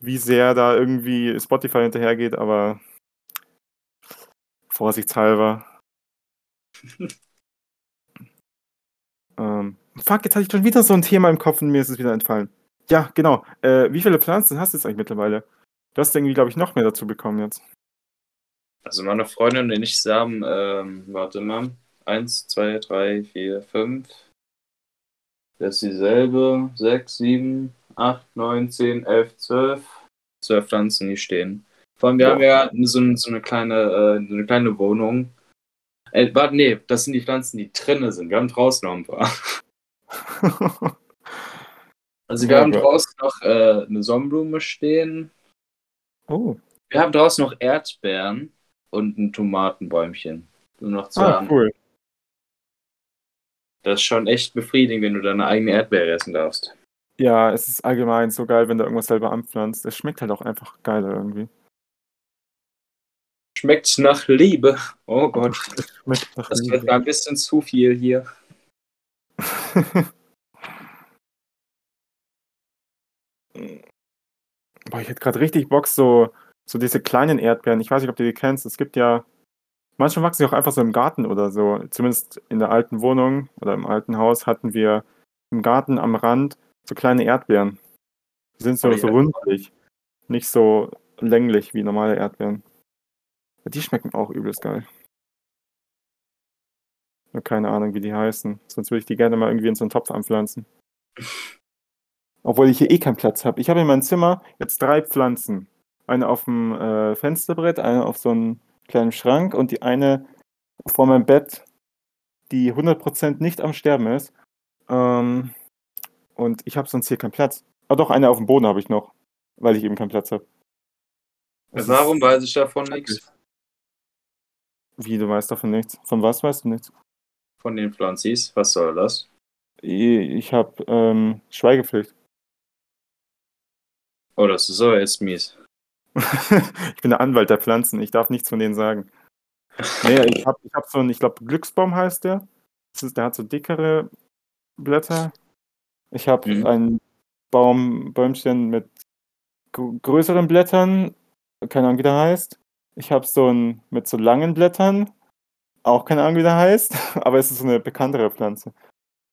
wie sehr da irgendwie Spotify hinterhergeht, aber vorsichtshalber. [laughs] ähm, fuck, jetzt hatte ich schon wieder so ein Thema im Kopf und mir ist es wieder entfallen. Ja, genau. Äh, wie viele Pflanzen hast du jetzt eigentlich mittlerweile? Du hast irgendwie, glaube ich, noch mehr dazu bekommen jetzt. Also meine Freundin und ich haben, ähm, warte mal, eins, zwei, drei, vier, fünf. Das ist dieselbe. Sechs, sieben, acht, neun, zehn, elf, zwölf. Zwölf Pflanzen, die stehen. Vor allem, wir Boah. haben ja so, so eine kleine, äh, so eine kleine Wohnung. Äh, warte, nee, das sind die Pflanzen, die drinnen sind. Wir haben draußen noch ein paar. [laughs] Also wir Oh haben Gott. draußen noch äh, eine Sonnenblume stehen. oh, Wir haben draußen noch Erdbeeren und ein Tomatenbäumchen. Nur noch zwei ah, cool. Das ist schon echt befriedigend, wenn du deine eigene Erdbeere essen darfst. Ja, es ist allgemein so geil, wenn du irgendwas selber anpflanzt. Es schmeckt halt auch einfach geiler irgendwie. Schmeckt nach Liebe. Oh [laughs] Gott, schmeckt nach das Liebe. wird ein bisschen zu viel hier. [laughs] Boah, ich hätte gerade richtig Bock, so, so diese kleinen Erdbeeren. Ich weiß nicht, ob du die kennst. Es gibt ja, manchmal wachsen die auch einfach so im Garten oder so. Zumindest in der alten Wohnung oder im alten Haus hatten wir im Garten am Rand so kleine Erdbeeren. Die sind so, Oh so rundlich. Nicht so länglich wie normale Erdbeeren. Die schmecken auch übelst geil. Nur keine Ahnung, wie die heißen. Sonst würde ich die gerne mal irgendwie in so einen Topf anpflanzen. [laughs] Obwohl ich hier eh keinen Platz habe. Ich habe in meinem Zimmer jetzt drei Pflanzen. Eine auf dem äh, Fensterbrett, eine auf so einem kleinen Schrank und die eine vor meinem Bett, die 100% nicht am Sterben ist. Ähm, und ich habe sonst hier keinen Platz. Ah doch, eine auf dem Boden habe ich noch, weil ich eben keinen Platz habe. Warum weiß ich davon nichts? Wie, du weißt davon nichts? Von was weißt du nichts? Von den Pflanzis? Was soll das? Ich habe ähm, Schweigepflicht. Oh, das ist aber jetzt mies. [laughs] ich bin der Anwalt der Pflanzen, ich darf nichts von denen sagen. Nee, ich habe ich hab so einen, ich glaube, Glücksbaum heißt der. Ist, der hat so dickere Blätter. Ich habe Mhm. ein Baum, Bäumchen mit gr- größeren Blättern, keine Ahnung, wie der heißt. Ich habe so einen mit so langen Blättern, auch keine Ahnung, wie der heißt, [laughs] aber es ist so eine bekanntere Pflanze.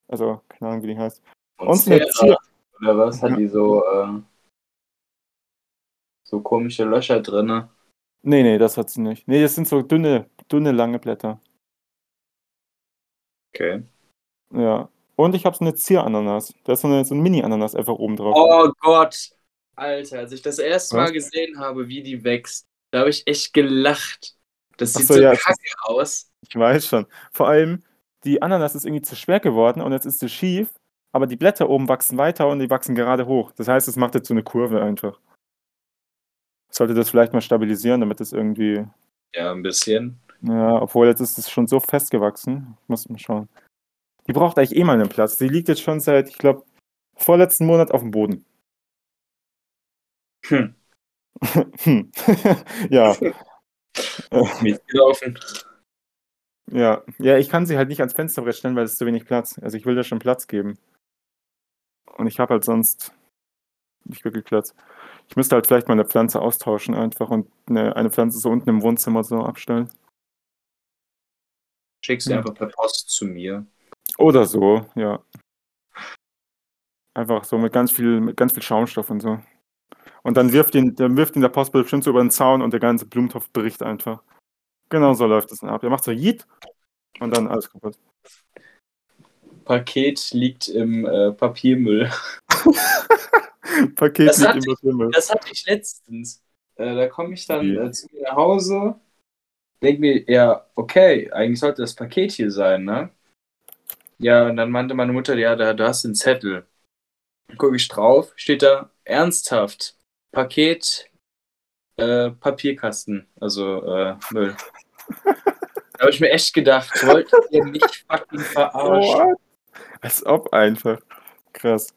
Also, keine Ahnung, wie die heißt. Und eine Zera, Zier oder was? Hat die so, äh, so komische Löcher drinne? Nee, nee, das hat sie nicht. Nee, das sind so dünne, dünne, lange Blätter. Okay. Ja. Und ich habe so eine Zierananas. Da ist so, eine, so ein Mini-Ananas einfach oben drauf. Oh Gott. Alter, als ich das erste Was? Mal gesehen habe, wie die wächst, da habe ich echt gelacht. Das sieht so, so, ja, kacke aus. Ich weiß schon. Vor allem, die Ananas ist irgendwie zu schwer geworden und jetzt ist sie schief, aber die Blätter oben wachsen weiter und die wachsen gerade hoch. Das heißt, es macht jetzt so eine Kurve einfach. Sollte das vielleicht mal stabilisieren, damit es irgendwie. Ja, ein bisschen. Ja, obwohl jetzt ist es schon so festgewachsen. Muss man schauen. Die braucht eigentlich eh mal einen Platz. Die liegt jetzt schon seit, ich glaube, vorletzten Monat auf dem Boden. Hm. Hm. [laughs] ja, [laughs] Mitgelaufen. ja. Ja, ich kann sie halt nicht ans Fensterbrett stellen, weil es zu wenig Platz. Also ich will da schon Platz geben. Und ich habe halt sonst nicht wirklich Platz. Ich müsste halt vielleicht mal eine Pflanze austauschen einfach und eine, eine Pflanze so unten im Wohnzimmer so abstellen. Schick sie Ja. einfach per Post zu mir. Oder so, ja. Einfach so mit ganz viel, mit ganz viel Schaumstoff und so. Und dann wirft ihn, dann wirft ihn der Postbote bestimmt so über den Zaun und der ganze Blumentopf bricht einfach. Genau so läuft es dann ab. Er macht so Jeet und dann alles kaputt. Paket liegt im äh, Papiermüll. [laughs] [laughs] Paket Das liegt hat im Papiermüll. Das hatte ich letztens. Äh, da komme ich dann äh, zu mir nach Hause, denke mir, ja, okay, eigentlich sollte das Paket hier sein, ne? Ja, und dann meinte meine Mutter, ja, da, da hast du einen Zettel. Gucke ich drauf, steht da ernsthaft Paket äh, Papierkasten, also äh, Müll. da habe ich mir echt gedacht, wollt ihr mich fucking verarschen? What? Als ob einfach. Krass.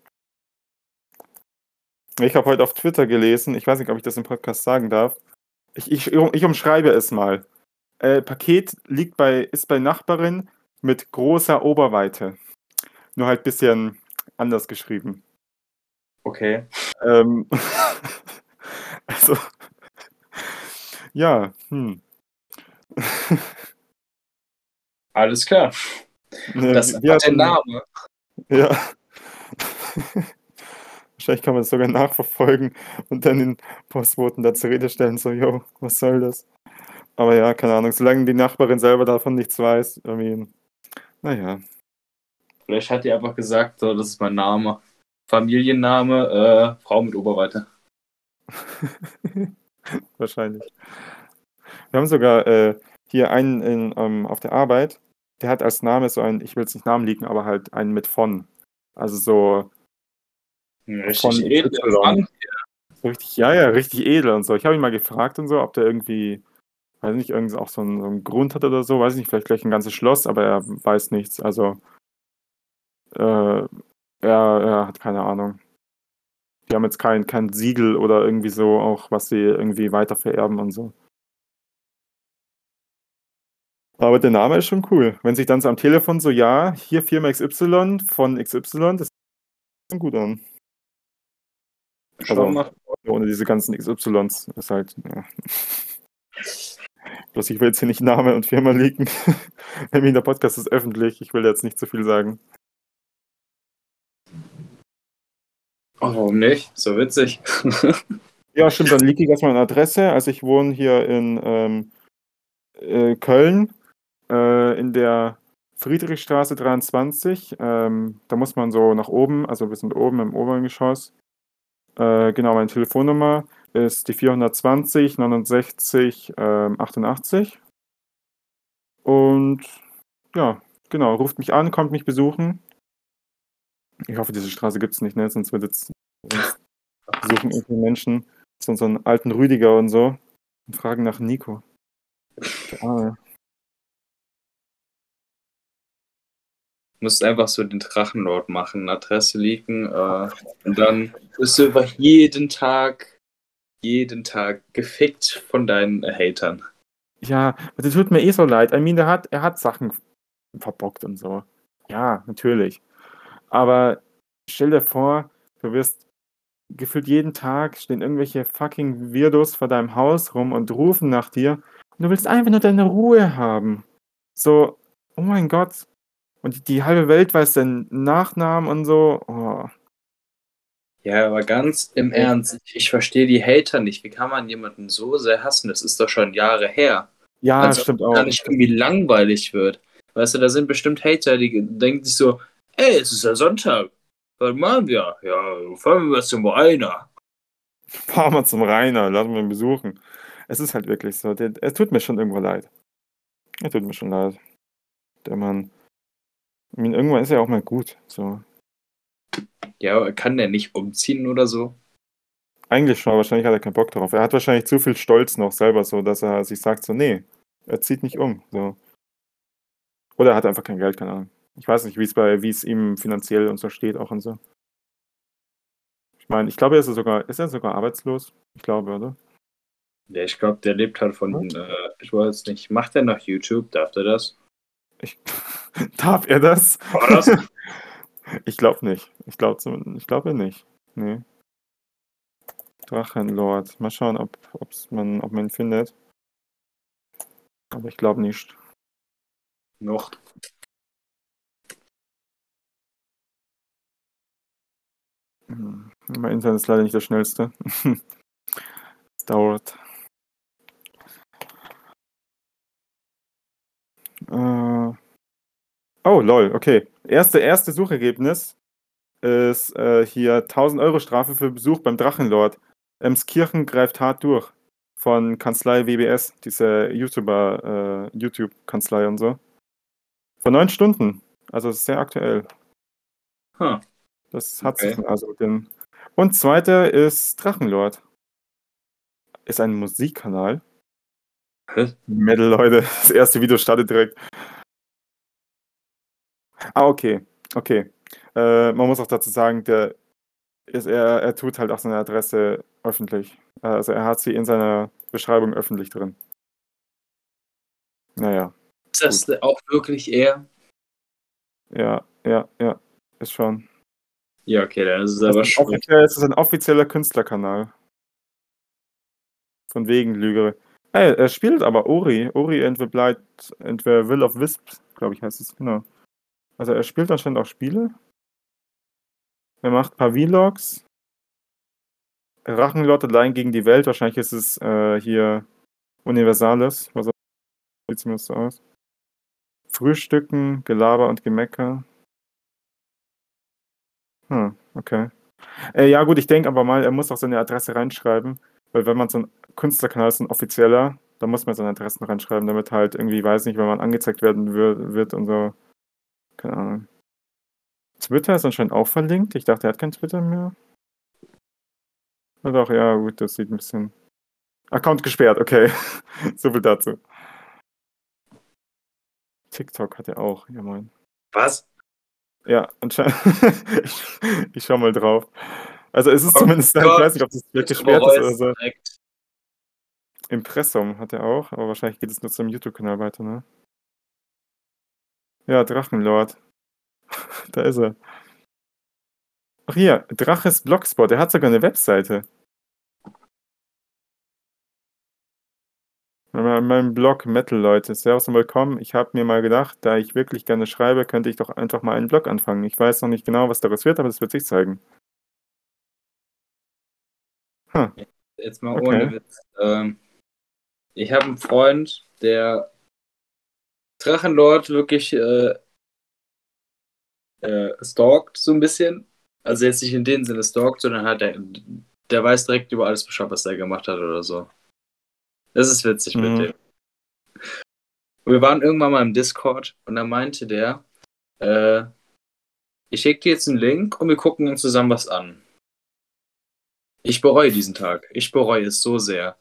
Ich habe heute auf Twitter gelesen, ich weiß nicht, ob ich das im Podcast sagen darf. Ich, ich, ich umschreibe es mal. Äh, Paket liegt bei, ist bei Nachbarin mit großer Oberweite. Nur halt ein bisschen anders geschrieben. Okay. Ähm, [laughs] also, ja, hm. Alles klar. Ne, Das hat hat der Name. Ja. [laughs] Wahrscheinlich kann man das sogar nachverfolgen und dann den Postboten da zur Rede stellen, so, yo, was soll das? Aber ja, keine Ahnung, solange die Nachbarin selber davon nichts weiß, irgendwie, naja. Vielleicht hat die einfach gesagt, so, das ist mein Name. Familienname, äh, Frau mit Oberweite. [laughs] Wahrscheinlich. Wir haben sogar äh, hier einen in, ähm, auf der Arbeit, der hat als Name so ein, ich will jetzt nicht Namen liegen, aber halt einen mit von. Also so, Von Richtig. Frank. so richtig, ja, ja, richtig edel und so. Ich habe ihn mal gefragt und so, ob der irgendwie, weiß nicht, irgendwie auch so einen, so einen Grund hat oder so, weiß ich nicht, vielleicht gleich ein ganzes Schloss, aber er weiß nichts. Also, äh, er, er hat keine Ahnung. Die haben jetzt kein, kein Siegel oder irgendwie so, auch was sie irgendwie weiter vererben und so. Aber der Name ist schon cool. Wenn sich dann so am Telefon so, ja, hier Firma XY von XY, das sieht schon gut an. Schau Also- mal. Ohne diese ganzen XYs. Ist halt, ja. Bloß ich will jetzt hier nicht Name und Firma leaken. [laughs] Mir der Podcast ist öffentlich, ich will jetzt nicht zu viel sagen. Oh, warum nicht? So witzig. Ja, stimmt, dann leak ich erstmal eine Adresse. Also ich wohne hier in ähm, äh, Köln, äh, in der Friedrichstraße 23. Ähm, da muss man so nach oben, also wir sind oben im oberen Geschoss. Äh, genau, meine Telefonnummer ist die 420 69 ähm, 88. Und ja, genau, ruft mich an, kommt mich besuchen. Ich hoffe, diese Straße gibt es nicht, ne? Sonst wird jetzt sonst besuchen irgendwie Menschen so unseren alten Rüdiger und so und fragen nach Nico. [laughs] Der musst einfach so den Drachenlord machen, Adresse leaken äh, und dann wirst du einfach jeden Tag, jeden Tag gefickt von deinen Hatern. Ja, das tut mir eh so leid. I mean, der hat, er hat Sachen verbockt und so. Ja, natürlich. Aber stell dir vor, du wirst gefühlt jeden Tag stehen irgendwelche fucking Weirdos vor deinem Haus rum und rufen nach dir und du willst einfach nur deine Ruhe haben. So, oh mein Gott. Und die, halbe Welt weiß deinen Nachnamen und so. Oh. Ja, aber ganz im Ernst, ich, verstehe die Hater nicht. Wie kann man jemanden so sehr hassen? Das ist doch schon Jahre her. Ja, Als ob stimmt es auch. gar nicht irgendwie langweilig wird. Weißt du, da sind bestimmt Hater, die denken sich so, ey, es ist ja Sonntag. Was machen wir? Ja, fahren wir zum Rainer. Fahr mal zum Rainer, lass mal ihn besuchen. Es ist halt wirklich so. Es tut mir schon irgendwo leid. Er tut mir schon leid. Der Mann. Ich meine, irgendwann ist er auch mal gut. So. Ja, aber kann der nicht umziehen oder so? Eigentlich schon, aber wahrscheinlich hat er keinen Bock drauf. Er hat wahrscheinlich zu viel Stolz noch selber, so dass er sich sagt, so, nee, er zieht nicht um. So. Oder er hat einfach kein Geld, keine Ahnung. Ich weiß nicht, wie es bei, wie es ihm finanziell und so steht, auch und so. Ich meine, ich glaube, er ist sogar, ist er sogar arbeitslos? Ich glaube, oder? Ja, ich glaube, der lebt halt von, äh, ich weiß nicht, macht er noch YouTube? Darf der das? Ich, [laughs] darf er das? War das? [laughs] Ich glaube nicht. Ich glaube ich glaube nicht. Nee. Drachenlord. Mal schauen, ob, ob's man, ob man ihn findet. Aber ich glaube nicht. noch. Hm, Mein Internet ist leider nicht das schnellste. [laughs] es dauert. Äh, oh, lol, okay. Erste, erste Suchergebnis ist äh, hier 1000 Euro Strafe für Besuch beim Drachenlord. Emskirchen greift hart durch. Von Kanzlei WBS, diese YouTuber, äh, YouTube-Kanzlei und so. Vor neun Stunden. Also sehr aktuell. Huh. Das hat Okay. sich also den. Und zweiter ist Drachenlord. Ist ein Musikkanal. Hä? Metal, Leute. [laughs] Das erste Video startet direkt. Ah, okay. Okay. Äh, man muss auch dazu sagen, der ist, er, er tut halt auch seine Adresse öffentlich. Also er hat sie in seiner Beschreibung öffentlich drin. Naja. Ist das auch wirklich er? Ja, ja, ja. Ist schon. Ja, okay, dann ist es Das aber ist, schon. es ist ein offizieller Künstlerkanal. Von wegen Lüge. Ey, er spielt aber Ori. Ori and the Blight and the Will of Wisps, glaube ich, heißt es, genau. Also er spielt anscheinend auch Spiele. Er macht ein paar Vlogs. Rachenlord allein gegen die Welt. Wahrscheinlich ist es äh, hier Universales. Was sieht zumindest so aus. Frühstücken, Gelaber und Gemecker. Hm, okay. Äh, ja, gut, ich denke aber mal, er muss auch seine Adresse reinschreiben, weil wenn man so ein Künstlerkanal ist, ein offizieller, dann muss man seine Adressen reinschreiben, damit halt irgendwie, weiß nicht, wenn man angezeigt werden wird, wird und so. Keine Ahnung. Twitter ist anscheinend auch verlinkt. Ich dachte, er hat kein Twitter mehr. Na doch, ja, gut, das sieht ein bisschen. Account gesperrt, okay. [laughs] so viel dazu. TikTok hat er auch, ja moin. Was? Ja, anscheinend. [laughs] ich, ich schau mal drauf. Also es ist Oh zumindest, ich Gott, weiß nicht, ob das wirklich gesperrt ist Reus oder so. direkt. Impressum hat er auch, aber wahrscheinlich geht es nur zum YouTube-Kanal weiter, ne? Ja, Drachenlord. [laughs] da ist er. Ach hier, Draches Blogspot, er hat sogar eine Webseite. Mein Blog Metal, Leute. Servus und willkommen. Ich habe mir mal gedacht, da ich wirklich gerne schreibe, könnte ich doch einfach mal einen Blog anfangen. Ich weiß noch nicht genau, was daraus wird, aber das wird sich zeigen. Hm. Jetzt mal Okay. ohne Witz. Ähm, ich habe einen Freund, der Drachenlord wirklich äh, äh, stalkt, so ein bisschen. Also jetzt nicht in dem Sinne stalkt, sondern halt der, der weiß direkt über alles Bescheid, was er gemacht hat oder so. Das ist witzig Mhm. mit dem. Und wir waren irgendwann mal im Discord und da meinte der, äh, ich schicke dir jetzt einen Link und wir gucken uns zusammen was an. Ich bereue diesen Tag. Ich bereue es so sehr.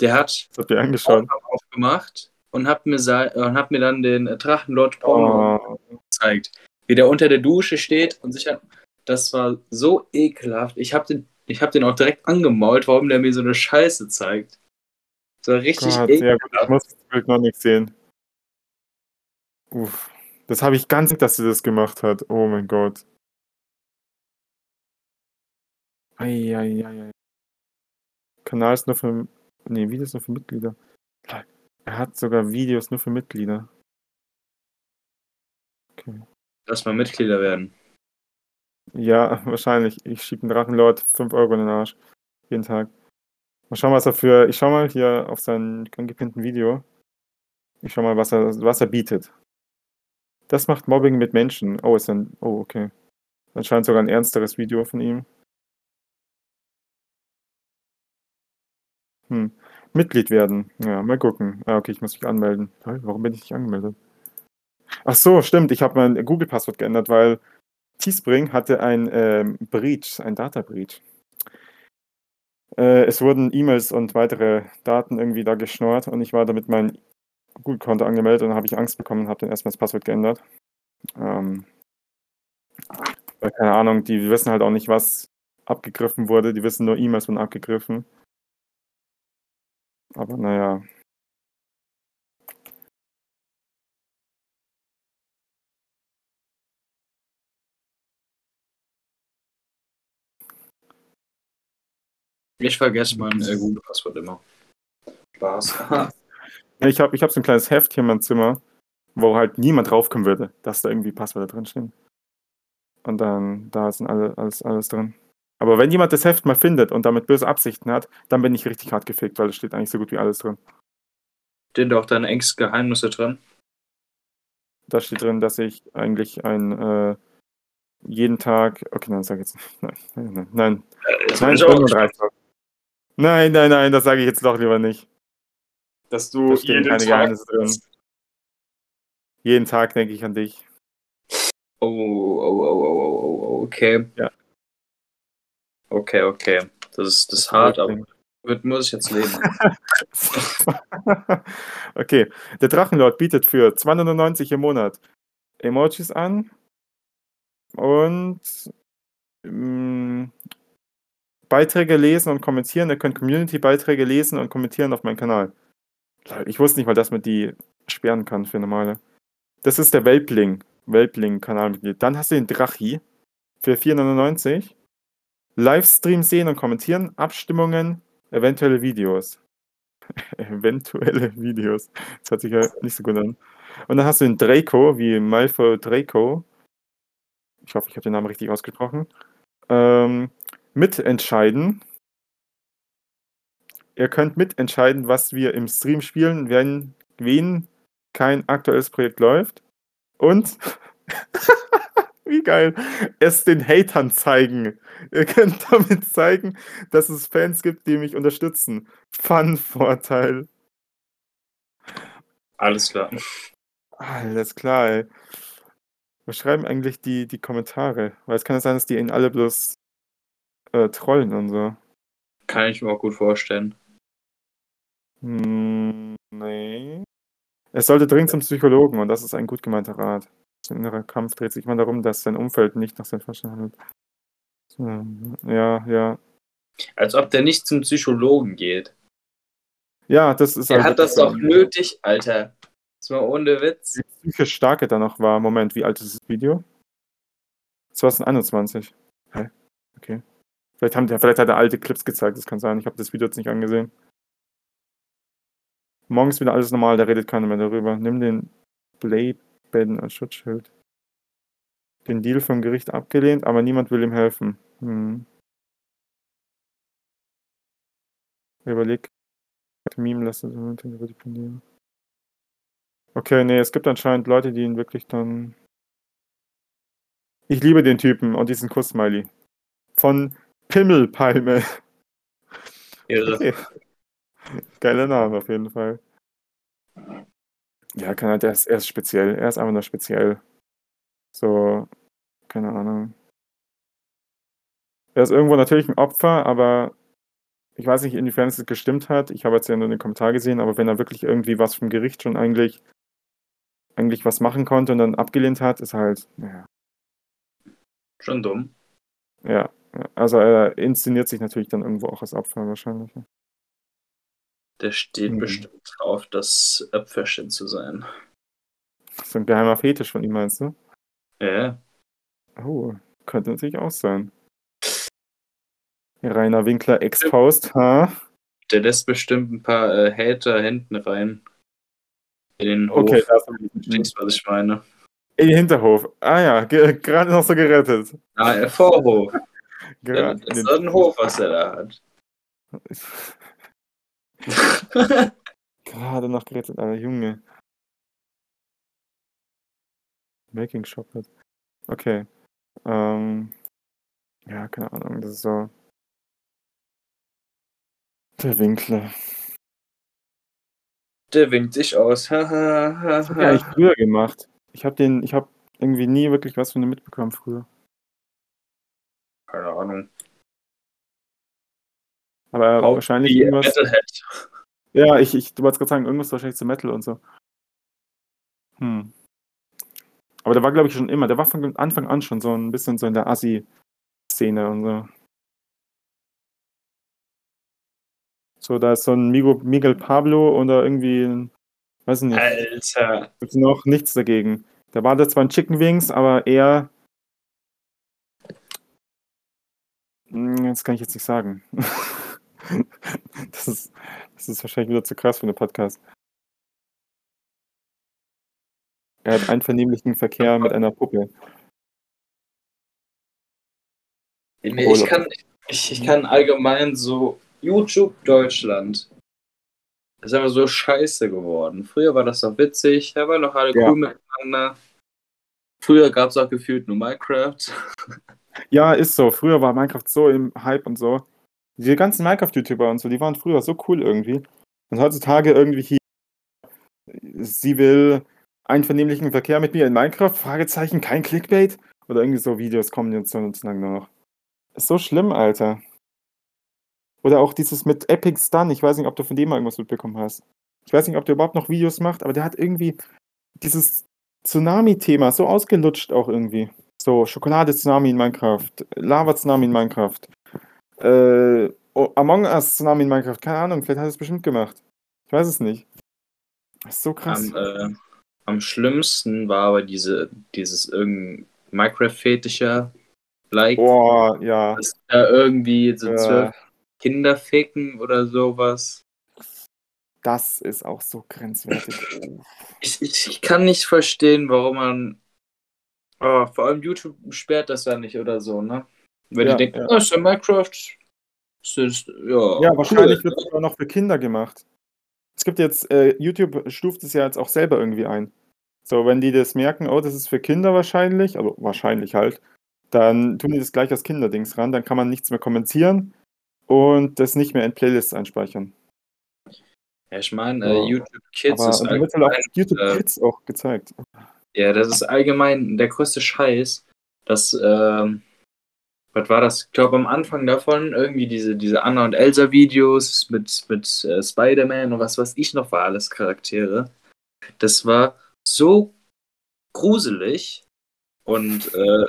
Der hat Das habt ihr angeschaut. Pornhub aufgemacht und hat mir, und hat mir dann den äh, Drachenlord Porno Oh, gezeigt. Wie der unter der Dusche steht und sich hat. Das war so ekelhaft. Ich habe den, ich hab den auch direkt angemault, warum der mir so eine Scheiße zeigt. Das war richtig Gott, ekelhaft. ja gut, ich muss das Bild noch nicht sehen. Uff. Das habe ich ganz, dass sie das gemacht hat. Oh mein Gott. Eieiei. Kanal ist nur für. Nee, Videos nur für Mitglieder. Er hat sogar Videos nur für Mitglieder. Okay. Lass mal Mitglieder werden. Ja, [laughs] wahrscheinlich. Ich schiebe einen Drachenlord 5 Euro in den Arsch. Jeden Tag. Mal schauen, was er für. Ich schau mal hier auf sein angepinnten Video. Ich schau mal, was er, was er bietet. Das macht Mobbing mit Menschen. Oh, ist ein. Oh, okay. Anscheinend sogar ein ernsteres Video von ihm. Hm. Mitglied werden. Ja, mal gucken. Ah, okay, ich muss mich anmelden. Warum bin ich nicht angemeldet? Ach so, stimmt. Ich habe mein Google-Passwort geändert, weil Teespring hatte ein ähm, Breach, ein Data-Breach. Äh, es wurden E-Mails und weitere Daten irgendwie da geschnort und ich war damit mein Google-Konto angemeldet und dann habe ich Angst bekommen und habe dann erstmal das Passwort geändert. Ähm, weil, keine Ahnung, die wissen halt auch nicht, was abgegriffen wurde. Die wissen nur, E-Mails wurden abgegriffen. Aber naja. Ich vergesse mein äh, Google-Passwort immer. Spaß. [laughs] Ich habe ich hab so ein kleines Heft hier in meinem Zimmer, wo halt niemand draufkommen würde, dass da irgendwie Passwörter drinstehen. Und dann, da sind alle, alles, alles drin. Aber wenn jemand das Heft mal findet und damit böse Absichten hat, dann bin ich richtig hart gefickt, weil da steht eigentlich so gut wie alles drin. Stehen doch deine engsten Geheimnisse drin. Da steht drin, dass ich eigentlich ein äh, jeden Tag. Okay, nein, das sag ich jetzt nicht. [laughs] Nein, nein, nein. Nein, Äh, das nein, bin ich 35. nein, nein, nein, das sage ich jetzt doch lieber nicht. dass Da du stehen jeden keine Tag. Geheimnisse drin. Jeden Tag denke ich an dich. Oh, oh, oh, oh, oh, oh, oh, okay. Ja. Okay, okay. Das ist, das ist hart, aber damit muss ich jetzt leben. [laughs] okay, der Drachenlord bietet für 2,99 im Monat Emojis an und ähm, Beiträge lesen und kommentieren. Ihr könnt Community-Beiträge lesen und kommentieren auf meinem Kanal. Ich wusste nicht mal, dass man die sperren kann für normale. Das ist der Welpling, Welpling-Kanalmitglied. Dann hast du den Drachi für 4,99. Livestream sehen und kommentieren, Abstimmungen, eventuelle Videos. [laughs] eventuelle Videos. Das hört sich ja nicht so gut an. Und dann hast du den Draco, wie Malfoy Draco. Ich hoffe, ich habe den Namen richtig ausgesprochen. Ähm, mitentscheiden. Ihr könnt mitentscheiden, was wir im Stream spielen, wenn wen kein aktuelles Projekt läuft. Und [laughs] wie geil, es den Hatern zeigen. Ihr könnt [laughs] damit zeigen, dass es Fans gibt, die mich unterstützen. Fun-Vorteil. [laughs] Alles klar. Alles klar, ey. Was schreiben eigentlich die, die Kommentare? Weil es kann ja sein, dass die ihn alle bloß äh, trollen und so. Kann ich mir auch gut vorstellen. Hm, nee. Es sollte dringend zum Psychologen und das ist ein gut gemeinter Rat. Innerer Kampf dreht sich immer darum, dass sein Umfeld nicht nach seinem Verstand handelt. Ja, ja. Als ob der nicht zum Psychologen geht. Ja, das ist Er halt hat das doch nötig, Alter. Das war ohne Witz. Wie psychisch stark er da noch war. Moment, wie alt ist das Video? 2021. Hä? Okay. Vielleicht, haben, die- vielleicht hat er alte Clips gezeigt, das kann sein. Ich habe das Video jetzt nicht angesehen. Morgen ist wieder alles normal, da redet keiner mehr darüber. Nimm den Playbaden als Schutzschild. Den Deal vom Gericht abgelehnt, aber niemand will ihm helfen. Hm. Überleg. Meme lassen. Okay, nee, es gibt anscheinend Leute, die ihn wirklich dann Ich liebe den Typen und diesen Kuss-Smiley. Von Pimmelpalme. Irre. Okay. [laughs] Geiler Name auf jeden Fall. Ja, kann halt, er ist, er ist speziell. Er ist einfach nur speziell. So, keine Ahnung. Er ist irgendwo natürlich ein Opfer, aber ich weiß nicht, inwiefern es gestimmt hat. Ich habe jetzt ja nur den Kommentar gesehen, aber wenn er wirklich irgendwie was vom Gericht schon eigentlich, eigentlich was machen konnte und dann abgelehnt hat, ist halt, naja. Schon dumm. Ja. also er inszeniert sich natürlich dann irgendwo auch als Opfer wahrscheinlich. Der steht Hm. bestimmt drauf, das Öpferchen zu sein. So ein geheimer Fetisch von ihm, meinst du? Ja. Oh, könnte natürlich auch sein. Rainer Winkler exposed, ha? Der lässt bestimmt ein paar äh, Hater hinten rein. In den Hof. Okay, das du, was ich meine? in den Hinterhof. Ah ja, ge- gerade noch so gerettet. Ah, der Vorhof. Gerade das ist ein Hof, was er da hat. [laughs] Gerade noch gerettet, aber Junge. Making Shop hat. Okay. Ähm, ja, keine Ahnung, das ist so. Der Winkler. Der winkt sich aus. Das hat er eigentlich früher gemacht. Ich habe den, ich habe irgendwie nie wirklich was von dem mitbekommen früher. Keine Ahnung. Aber Auch wahrscheinlich wie irgendwas. Metalhead. Ja, ich, ich, du wolltest gerade sagen, irgendwas wahrscheinlich zu Metal und so. Hm. Aber der war, glaube ich, schon immer, der war von Anfang an schon so ein bisschen so in der Assi-Szene und so. So, da ist so ein Migo, Miguel Pablo oder irgendwie, ein- weiß ich nicht, Alter. gibt's noch nichts dagegen. Der war da zwar ein Chicken Wings, aber eher. Hm, Das kann ich jetzt nicht sagen. [laughs] [laughs] das, ist, das ist wahrscheinlich wieder zu krass für einen Podcast. Er hat einvernehmlichen Verkehr mit einer Puppe. Nee, ich, kann, ich, ich kann allgemein so YouTube Deutschland. Ist einfach so scheiße geworden. Früher war das noch witzig, da waren noch alle Ja. cool miteinander. Früher gab es auch gefühlt nur Minecraft. Ja, ist so. Früher war Minecraft so im Hype und so. Die ganzen Minecraft-YouTuber und so, die waren früher so cool irgendwie. Und heutzutage irgendwie hier, sie will einvernehmlichen Verkehr mit mir in Minecraft, Fragezeichen, kein Clickbait. Oder irgendwie so Videos kommen jetzt so lang noch. Ist so schlimm, Alter. Oder auch dieses mit Epic Stun, ich weiß nicht, ob du von dem mal irgendwas mitbekommen hast. Ich weiß nicht, ob der überhaupt noch Videos macht, aber der hat irgendwie dieses Tsunami-Thema so ausgelutscht auch irgendwie. So, Schokolade-Tsunami in Minecraft, Lava-Tsunami in Minecraft, äh, oh, Among Us-Tsunami in Minecraft, keine Ahnung, vielleicht hat er es bestimmt gemacht. Ich weiß es nicht. Das ist so krass. Am, äh, am schlimmsten war aber diese, dieses irgendein Minecraft-Fetischer Like, Boah, ja. dass da irgendwie so Ja. zwölf Kinder ficken oder sowas. Das ist auch so grenzwertig. Ich, ich, ich kann nicht verstehen, warum man. Oh, vor allem YouTube sperrt das ja nicht oder so, ne? Wenn Ja, die denken, ja. oh, ist ja Minecraft. Das ist, ja, Ja, wahrscheinlich cool. wird es auch noch für Kinder gemacht. Es gibt jetzt, äh, YouTube stuft es ja jetzt auch selber irgendwie ein. So, wenn die das merken, oh, das ist für Kinder wahrscheinlich, also wahrscheinlich halt, dann tun die das gleich als Kinderdings ran, dann kann man nichts mehr kommentieren und das nicht mehr in Playlists einspeichern. Ja, ich meine, äh, YouTube Kids Aber ist dann wird halt allgemein, YouTube äh, Kids auch gezeigt. ja, das ist allgemein der größte Scheiß, dass, ähm, was war das? Ich glaube, am Anfang davon irgendwie diese, diese Anna und Elsa Videos mit, mit äh, Spider-Man und was weiß ich noch war alles Charaktere. Das war so gruselig und, äh,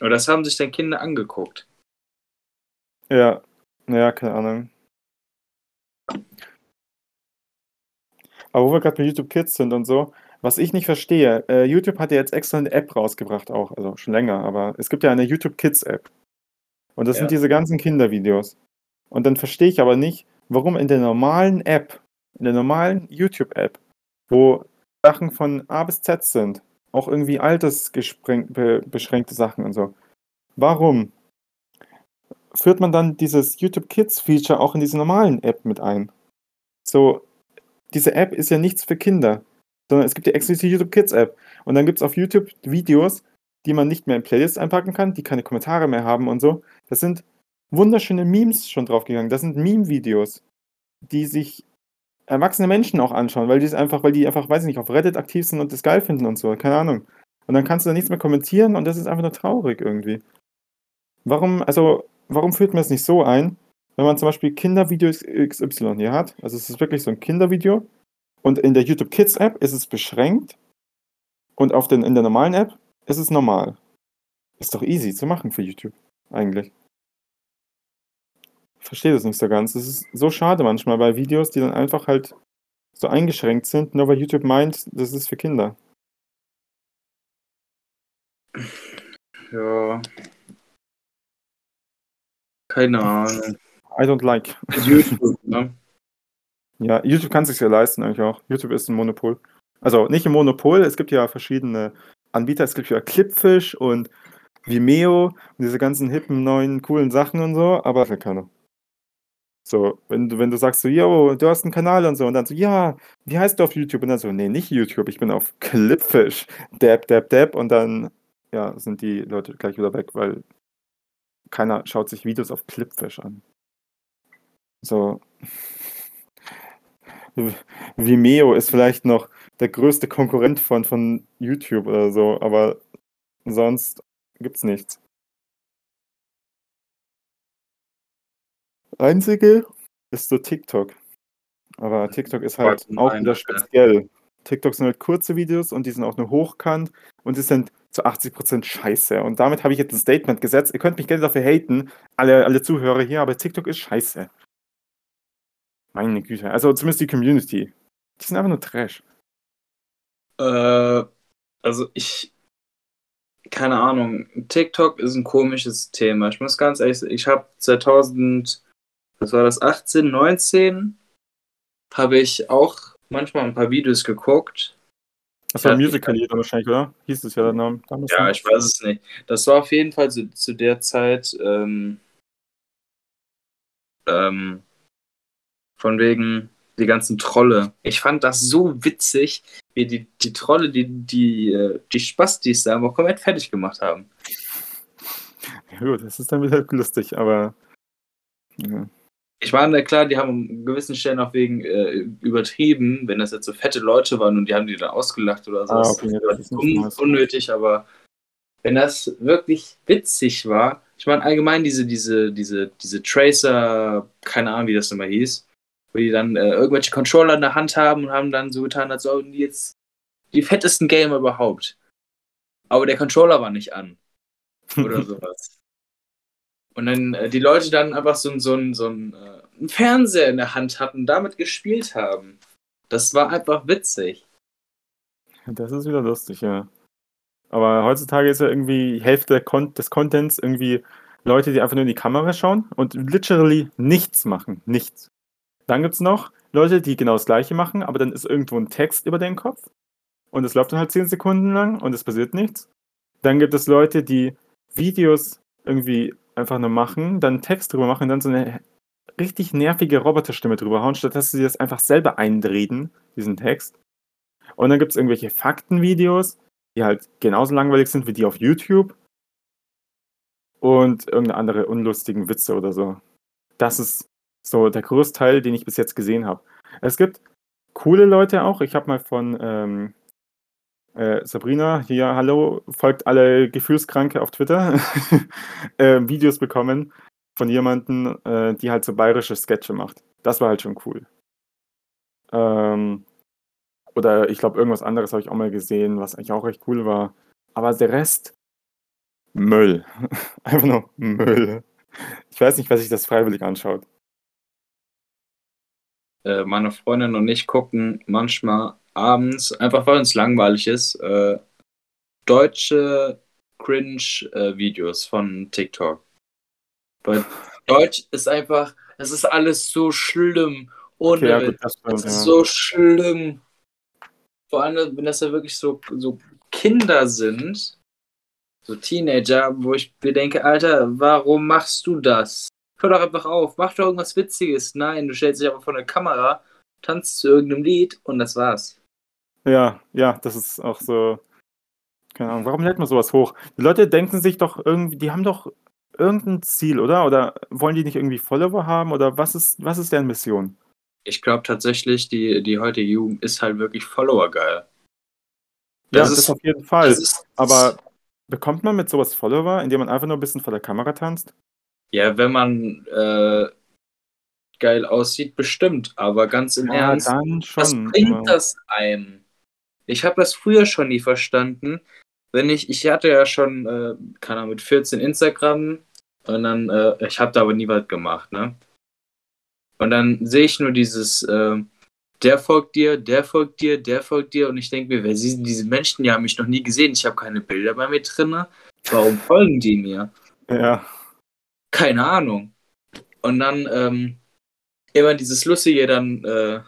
und das haben sich dann Kinder angeguckt. Ja, naja, keine Ahnung. Aber wo wir gerade bei YouTube Kids sind und so, was ich nicht verstehe, äh, YouTube hat ja jetzt extra eine App rausgebracht auch, also schon länger, aber es gibt ja eine YouTube Kids App. Und das Ja. sind diese ganzen Kindervideos. Und dann verstehe ich aber nicht, warum in der normalen App, in der normalen YouTube App, wo Sachen von A bis Z sind, auch irgendwie altersbeschränkte Sachen und so, warum führt man dann dieses YouTube Kids Feature auch in diese normalen App mit ein? So, diese App ist ja nichts für Kinder, sondern es gibt die YouTube Kids App. Und dann gibt es auf YouTube Videos, die man nicht mehr in Playlists einpacken kann, die keine Kommentare mehr haben und so. Das sind wunderschöne Memes schon draufgegangen. Das sind Meme-Videos, die sich erwachsene Menschen auch anschauen, weil die es einfach, weil die einfach, weiß ich nicht, auf Reddit aktiv sind und das geil finden und so, keine Ahnung. Und dann kannst du da nichts mehr kommentieren und das ist einfach nur traurig irgendwie. Warum, also, warum führt man es nicht so ein, wenn man zum Beispiel Kindervideo XY hier hat? Also es ist wirklich so ein Kindervideo und in der YouTube Kids App ist es beschränkt und auf den, in der normalen App ist es normal. Ist doch easy zu machen für YouTube, eigentlich. Ich verstehe das nicht so ganz. Es ist so schade manchmal bei Videos, die dann einfach halt so eingeschränkt sind, nur weil YouTube meint, das ist für Kinder. Ja. Keine Ahnung. I don't like. YouTube, ne? Ja, YouTube kann sich ja leisten eigentlich auch. YouTube ist ein Monopol. Also nicht ein Monopol, es gibt ja verschiedene Anbieter. Es gibt ja Clipfish und Vimeo und diese ganzen hippen, neuen, coolen Sachen und so, aber für keiner. So, wenn du, wenn du sagst so, yo, du hast einen Kanal und so, und dann so, ja, wie heißt du auf YouTube? Und dann so, nee, nicht YouTube, ich bin auf Clipfish. Dab, dab, dab. Und dann, ja, sind die Leute gleich wieder weg, weil keiner schaut sich Videos auf Clipfish an. So. Vimeo ist vielleicht noch der größte Konkurrent von, von YouTube oder so, aber sonst gibt's nichts. Einzige ist so TikTok. Aber TikTok ist halt auch wieder speziell. TikTok sind halt kurze Videos und die sind auch nur hochkant und die sind zu 80% scheiße. Und damit habe ich jetzt ein Statement gesetzt. Ihr könnt mich gerne dafür haten, alle, alle Zuhörer hier, aber TikTok ist scheiße. Meine Güte. Also zumindest die Community. Die sind einfach nur Trash. Äh, also ich, keine Ahnung, TikTok ist ein komisches Thema. Ich muss ganz ehrlich sagen, ich habe 2000, was war das, 18, 19, habe ich auch manchmal ein paar Videos geguckt. Das war dann wahrscheinlich, oder? Hieß es ja der Name. Ja, ich weiß es nicht. Das war auf jeden Fall zu, zu der Zeit ähm, ähm, von wegen die ganzen Trolle. Ich fand das so witzig, wie die, die Trolle, die, die, äh, die Spastis da einfach komplett fertig gemacht haben. Ja, gut, das ist dann wieder lustig, aber. Ja. Ich meine, klar, die haben an gewissen Stellen auch wegen äh, übertrieben, wenn das jetzt so fette Leute waren und die haben die dann ausgelacht oder so. Ah, Das okay, war das ist un unnötig, aber wenn das wirklich witzig war, ich meine allgemein diese, diese, diese, diese Tracer, keine Ahnung, wie das nochmal hieß, wo die dann äh, irgendwelche Controller in der Hand haben und haben dann so getan, als sollten die jetzt die fettesten Gamer überhaupt. Aber der Controller war nicht an. Oder [laughs] sowas. Und dann äh, die Leute dann einfach so, ein- so, so ein, äh, einen Fernseher in der Hand hatten und damit gespielt haben. Das war einfach witzig. Das ist wieder lustig, ja. Aber heutzutage ist ja irgendwie die Hälfte des Contents irgendwie Leute, die einfach nur in die Kamera schauen und literally nichts machen. Nichts. Dann gibt es noch Leute, die genau das Gleiche machen, aber dann ist irgendwo ein Text über den Kopf und es läuft dann halt 10 Sekunden lang und es passiert nichts. Dann gibt es Leute, die Videos irgendwie einfach nur machen, dann Text drüber machen und dann so eine richtig nervige Roboterstimme drüber hauen, statt dass sie das einfach selber einreden, diesen Text. Und dann gibt es irgendwelche Faktenvideos, die halt genauso langweilig sind wie die auf YouTube. Und irgendeine andere unlustigen Witze oder so. Das ist so der Großteil, den ich bis jetzt gesehen habe. Es gibt coole Leute auch. Ich habe mal von ähm, äh, Sabrina, hier, hallo, folgt alle Gefühlskranke auf Twitter, [laughs] äh, Videos bekommen von jemandem, äh, die halt so bayerische Sketche macht. Das war halt schon cool. Ähm, oder ich glaube, irgendwas anderes habe ich auch mal gesehen, was eigentlich auch recht cool war. Aber der Rest, Müll. [laughs] Einfach nur Müll. Ich weiß nicht, wer sich das freiwillig anschaut. Äh, meine Freundin und ich gucken manchmal abends, einfach weil uns langweilig ist, äh, deutsche Cringe-Videos von TikTok. Weil Deutsch ist einfach, es ist alles so schlimm. Ohne Okay, ja, gut, das Es ist ja. so schlimm. Vor allem, wenn das ja wirklich so, so Kinder sind, so Teenager, wo ich mir denke, Alter, warum machst du das? Hör doch einfach auf, mach doch irgendwas Witziges. Nein, du stellst dich einfach vor eine Kamera, tanzt zu irgendeinem Lied und das war's. Ja, ja, das ist auch so. Keine Ahnung, warum lädt man sowas hoch? Die Leute denken sich doch irgendwie, die haben doch irgendein Ziel, oder? Oder wollen die nicht irgendwie Follower haben? Oder was ist, was ist deren Mission? Ich glaube tatsächlich, die, die heutige Jugend ist halt wirklich Follower geil. Ja, Das das, ist- auf jeden Fall. Ist, Aber bekommt man mit sowas Follower, indem man einfach nur ein bisschen vor der Kamera tanzt? Ja, wenn man äh, geil aussieht, bestimmt. Aber ganz im Ernst, dann was schon. bringt aber- das einem? Ich habe das früher schon nie verstanden. Wenn ich, ich hatte ja schon, äh, keine Ahnung, mit 14 Instagram und dann, äh, ich habe da aber nie was gemacht, ne? Und dann sehe ich nur dieses, äh, der folgt dir, der folgt dir, der folgt dir und ich denke mir, wer sind diese Menschen? Die haben mich noch nie gesehen. Ich habe keine Bilder bei mir drinne. Warum folgen die mir? Ja, Keine Ahnung. Und dann ähm, immer dieses Lustige dann, äh,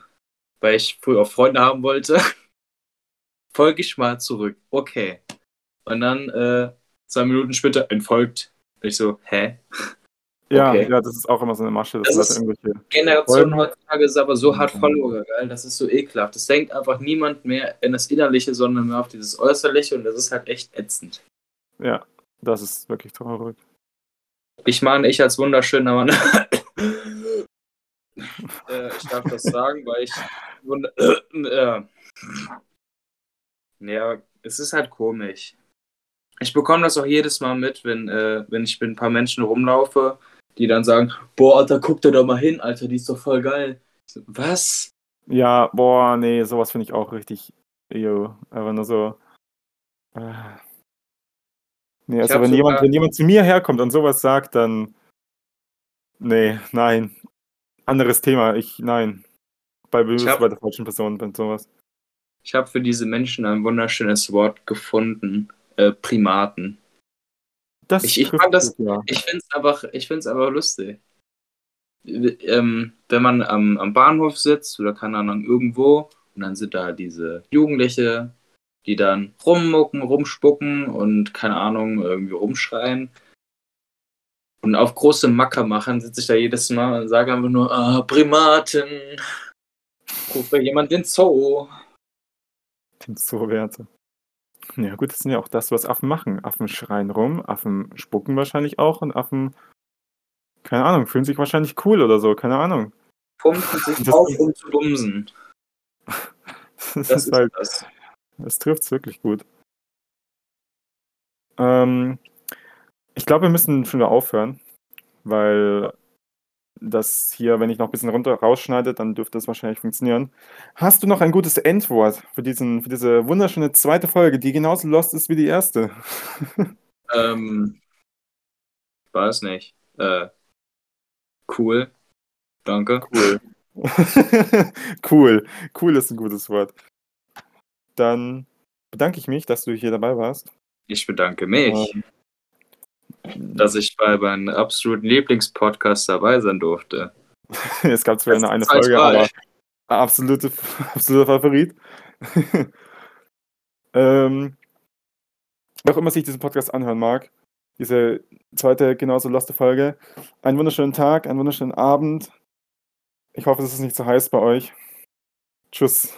weil ich früher auch Freunde haben wollte, [laughs] folge ich mal zurück. Okay. Und dann äh, zwei Minuten später entfolgt. Ich so, hä? [laughs] ja, Okay. ja, das ist auch immer so eine Masche, dass Das Leute irgendwelche. Generation Folgen. heutzutage ist aber so hart. Follower, geil. Das ist so ekelhaft. Das denkt einfach niemand mehr in das Innerliche, sondern mehr auf dieses Äußerliche und das ist halt echt ätzend. Ja, das ist wirklich traurig. Ich meine, ich als wunderschöner Mann. äh, ich darf das sagen, weil ich. Äh, ja, es ist halt komisch. Ich bekomme das auch jedes Mal mit, wenn, äh, wenn ich mit ein paar Menschen rumlaufe, die dann sagen: Boah, Alter, guck dir doch mal hin, Alter, die ist doch voll geil. So, Was? Ja, boah, nee, sowas finde ich auch richtig. Ew, aber nur so. Äh. Nee, also wenn jemand, wenn jemand zu mir herkommt und sowas sagt, dann. Nee, nein. Anderes Thema. Ich, nein. Bei, Ich hab- bei der falschen Person, wenn sowas. Ich habe für diese Menschen ein wunderschönes Wort gefunden: äh, Primaten. Das Ich- ich das- ja. Ich finde es ich find's aber lustig. Ähm, wenn man am, am Bahnhof sitzt oder keine Ahnung irgendwo und dann sind da diese Jugendliche, die dann rummucken, rumspucken und keine Ahnung irgendwie rumschreien und auf große Macker machen, sitze ich da jedes Mal und sage einfach nur, ah, Primaten, rufe jemand den Zoo. Den Zoowerte. Ja, gut, das sind ja auch das, was Affen machen. Affen schreien rum, Affen spucken wahrscheinlich auch und Affen, keine Ahnung, fühlen sich wahrscheinlich cool oder so, keine Ahnung. Pumpen sich Das- auf, um zu bumsen. [laughs] Das, Das ist ist halt, das. Das trifft es wirklich gut. Ähm, ich glaube, wir müssen schon wieder aufhören, weil das hier, wenn ich noch ein bisschen runter rausschneide, dann dürfte das wahrscheinlich funktionieren. Hast du noch ein gutes Endwort für, diesen, für diese wunderschöne zweite Folge, die genauso lost ist wie die erste? [laughs] Ähm, weiß nicht. Äh, cool. Danke. Cool. [laughs] cool. Cool ist ein gutes Wort. Dann bedanke ich mich, dass du hier dabei warst. Ich bedanke mich, Ähm, dass ich bei meinem absoluten Lieblingspodcast dabei sein durfte. [laughs] es gab zwar Das eine, Folge, aber absolute, [laughs] absoluter Favorit. [laughs] ähm, wer auch immer sich diesen Podcast anhören mag, diese zweite genauso loste Folge, einen wunderschönen Tag, einen wunderschönen Abend. Ich hoffe, es ist nicht zu heiß bei euch. Tschüss.